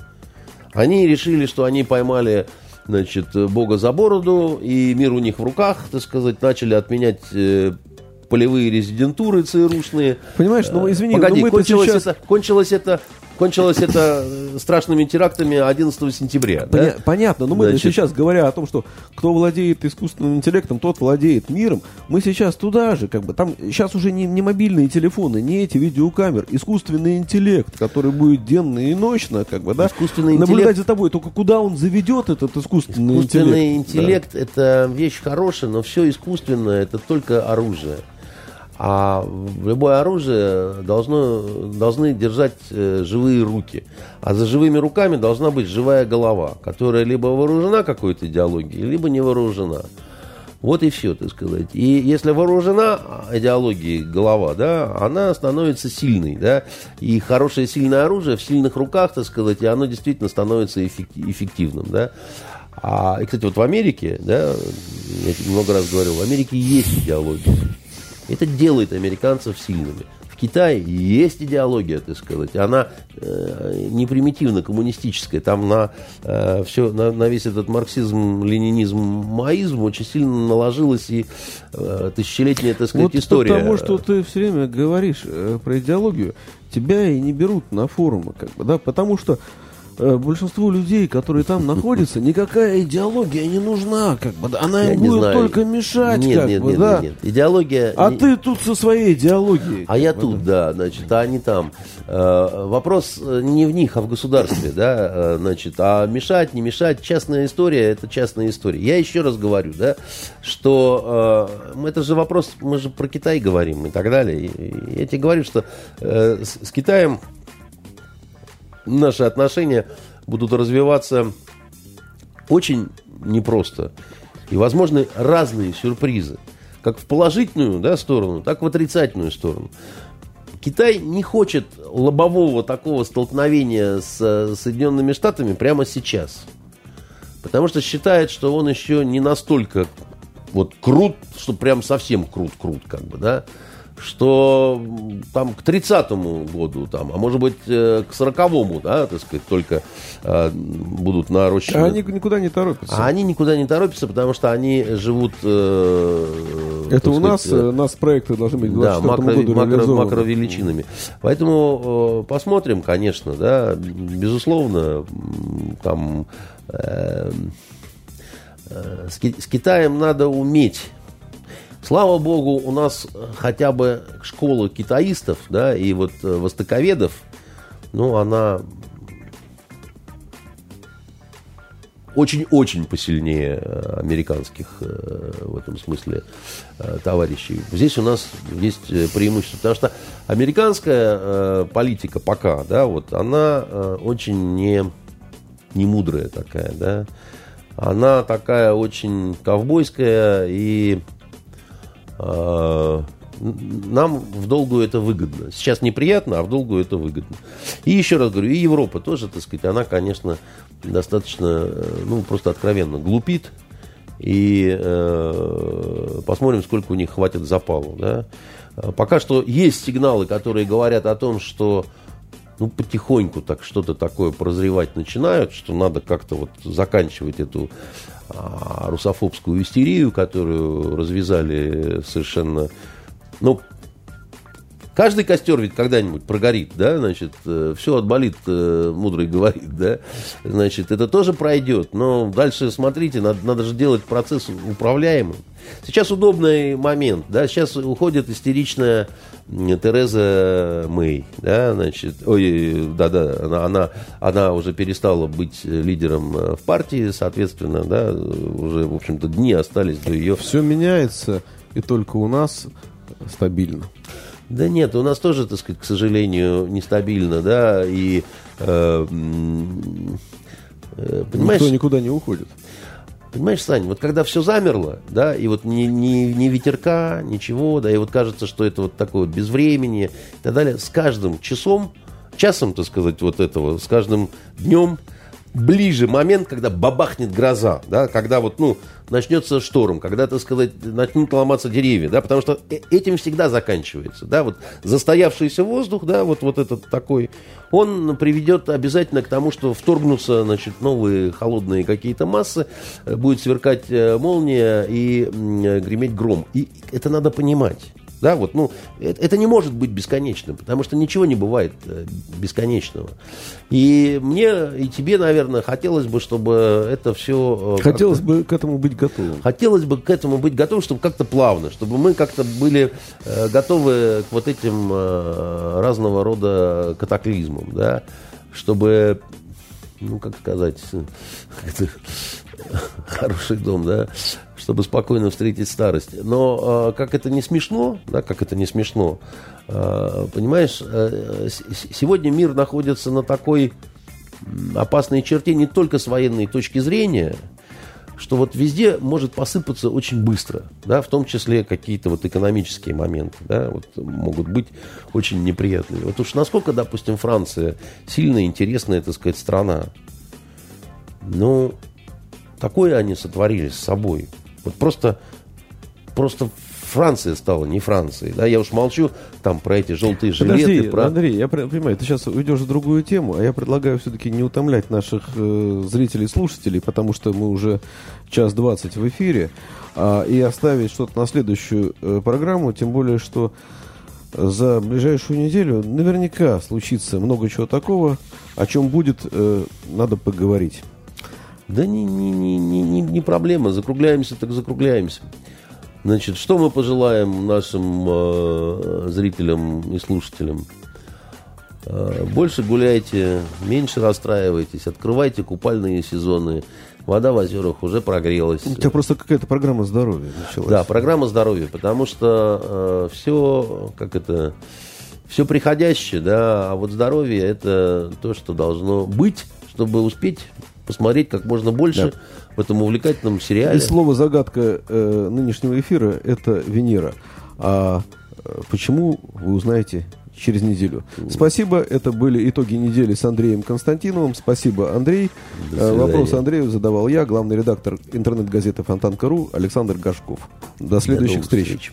они решили, что они поймали значит, Бога за бороду, и мир у них в руках, так сказать, начали отменять э, полевые резидентуры ЦРУшные. Понимаешь, ну извини, Погоди, но кончилось, сейчас... это, кончилось это Кончилось это э, страшными терактами 11 сентября. Поня- да? Понятно, но мы Значит... сейчас, говоря о том, что кто владеет искусственным интеллектом, тот владеет миром, мы сейчас туда же, как бы, там сейчас уже не, не мобильные телефоны, не эти видеокамеры, искусственный интеллект, который будет денно и ночно, как бы, да, искусственный наблюдать интеллект... за тобой, только куда он заведет этот искусственный, искусственный интеллект? интеллект да. это вещь хорошая, но все искусственное это только оружие. А любое оружие должно, должны держать э, живые руки. А за живыми руками должна быть живая голова, которая либо вооружена какой-то идеологией, либо не вооружена. Вот и все, так сказать. И если вооружена идеологией голова, да, она становится сильной, да, и хорошее сильное оружие в сильных руках, так сказать, и оно действительно становится эффективным, да. А, и, кстати, вот в Америке, да, я много раз говорил, в Америке есть идеология. Это делает американцев сильными. В Китае есть идеология, так сказать. Она э, не примитивно коммунистическая. Там на, э, все, на, на весь этот марксизм, ленинизм, маизм очень сильно наложилась и э, тысячелетняя, так сказать, вот история. Потому что ты все время говоришь э, про идеологию, тебя и не берут на форумы, как бы, да, потому что большинству людей, которые там находятся, никакая идеология не нужна, как бы, она им будет знаю. только мешать, нет, как нет, бы, нет, да. Нет, нет, идеология. А не... ты тут со своей идеологией. А я бы, тут, да, значит, а они там. Э, вопрос не в них, а в государстве, да, э, значит, а мешать, не мешать, частная история, это частная история. Я еще раз говорю, да, что э, это же вопрос, мы же про Китай говорим и так далее. И я тебе говорю, что э, с, с Китаем наши отношения будут развиваться очень непросто. И возможны разные сюрпризы. Как в положительную да, сторону, так и в отрицательную сторону. Китай не хочет лобового такого столкновения с Соединенными Штатами прямо сейчас. Потому что считает, что он еще не настолько вот крут, что прям совсем крут-крут, как бы, да что там к 30-му году, там, а может быть э, к 40-му, да, так сказать, только э, будут нарощены. А они никуда не торопятся. А они никуда не торопятся, потому что они живут... Э, Это у нас, э, нас проекты должны быть да, макро, году макро, макровеличинами. Поэтому э, посмотрим, конечно, да, безусловно, там... Э, э, с, с Китаем надо уметь Слава богу, у нас хотя бы школа китаистов, да, и вот э, востоковедов, ну, она очень-очень посильнее э, американских э, в этом смысле товарищей. Здесь у нас есть преимущество, потому что американская политика пока, да, вот она очень не, не мудрая такая, да, она такая очень ковбойская и нам в долгую это выгодно. Сейчас неприятно, а в долгую это выгодно. И еще раз говорю, и Европа тоже, так сказать, она, конечно, достаточно, э, ну, просто откровенно глупит. И э, посмотрим, сколько у них хватит запалу. Да? Пока что есть сигналы, которые говорят о том, что ну, потихоньку так что-то такое прозревать начинают, что надо как-то вот заканчивать эту а, русофобскую истерию, которую развязали совершенно... Ну, каждый костер ведь когда-нибудь прогорит, да, значит, э, все отболит, э, мудрый говорит, да, значит, это тоже пройдет, но дальше, смотрите, надо, надо же делать процесс управляемым. Сейчас удобный момент, да, сейчас уходит истеричная Тереза Мэй, да, значит, ой, да-да, она, она, она уже перестала быть лидером э, в партии, соответственно, да, уже, в общем-то, дни остались до ее... Все меняется, и только у нас стабильно. Да нет, у нас тоже, так сказать, к сожалению, нестабильно, да, и... Э, э, понимаешь, Никто никуда не уходит. Понимаешь, Сань, вот когда все замерло, да, и вот ни, ни, ни ветерка, ничего, да, и вот кажется, что это вот такое вот безвремение и так далее, с каждым часом, часом, так сказать, вот этого, с каждым днем ближе момент, когда бабахнет гроза, да, когда вот, ну, начнется шторм, когда, так сказать, начнут ломаться деревья, да, потому что э, этим всегда заканчивается, да, вот застоявшийся воздух, да, вот, вот этот такой, он приведет обязательно к тому, что вторгнутся, значит, новые холодные какие-то массы, э, будет сверкать э, молния и греметь гром, и это надо понимать. Да, вот, ну, это, это не может быть бесконечным, потому что ничего не бывает э, бесконечного. И мне, и тебе, наверное, хотелось бы, чтобы это все... Э, хотелось бы к этому быть готовым. Хотелось бы к этому быть готовым, чтобы как-то плавно, чтобы мы как-то были э, готовы к вот этим разного рода катаклизмам, да, чтобы, ну, как сказать, хороший дом, да, чтобы спокойно встретить старость. Но как это не смешно, да, как это не смешно, понимаешь, сегодня мир находится на такой опасной черте не только с военной точки зрения, что вот везде может посыпаться очень быстро, да, в том числе какие-то вот экономические моменты, да, вот могут быть очень неприятные. Вот уж насколько, допустим, Франция сильная, интересная, так сказать, страна, ну, такое они сотворили с собой. Вот просто, просто Франция стала не Францией. Да? Я уж молчу там про эти желтые жилеты. Подожди, про... Андрей, я понимаю, ты сейчас уйдешь в другую тему, а я предлагаю все-таки не утомлять наших э, зрителей и слушателей, потому что мы уже час двадцать в эфире, а, и оставить что-то на следующую э, программу, тем более, что за ближайшую неделю наверняка случится много чего такого, о чем будет э, надо поговорить. Да не, не, не, не, не проблема, закругляемся так закругляемся. Значит, что мы пожелаем нашим э, зрителям и слушателям? Э, больше гуляйте, меньше расстраивайтесь, открывайте купальные сезоны. Вода в озерах уже прогрелась. У тебя просто какая-то программа здоровья началась. Да, программа здоровья, потому что э, все, как это, все приходящее, да, а вот здоровье это то, что должно быть, чтобы успеть посмотреть как можно больше да. В этом увлекательном сериале. И слово загадка э, нынешнего эфира это Венера. А э, почему вы узнаете через неделю. Спасибо. Это были итоги недели с Андреем Константиновым. Спасибо, Андрей. Э, вопрос Андрею задавал я, главный редактор интернет-газеты Фонтанка.ру Александр Гашков. До следующих встреч. встреч.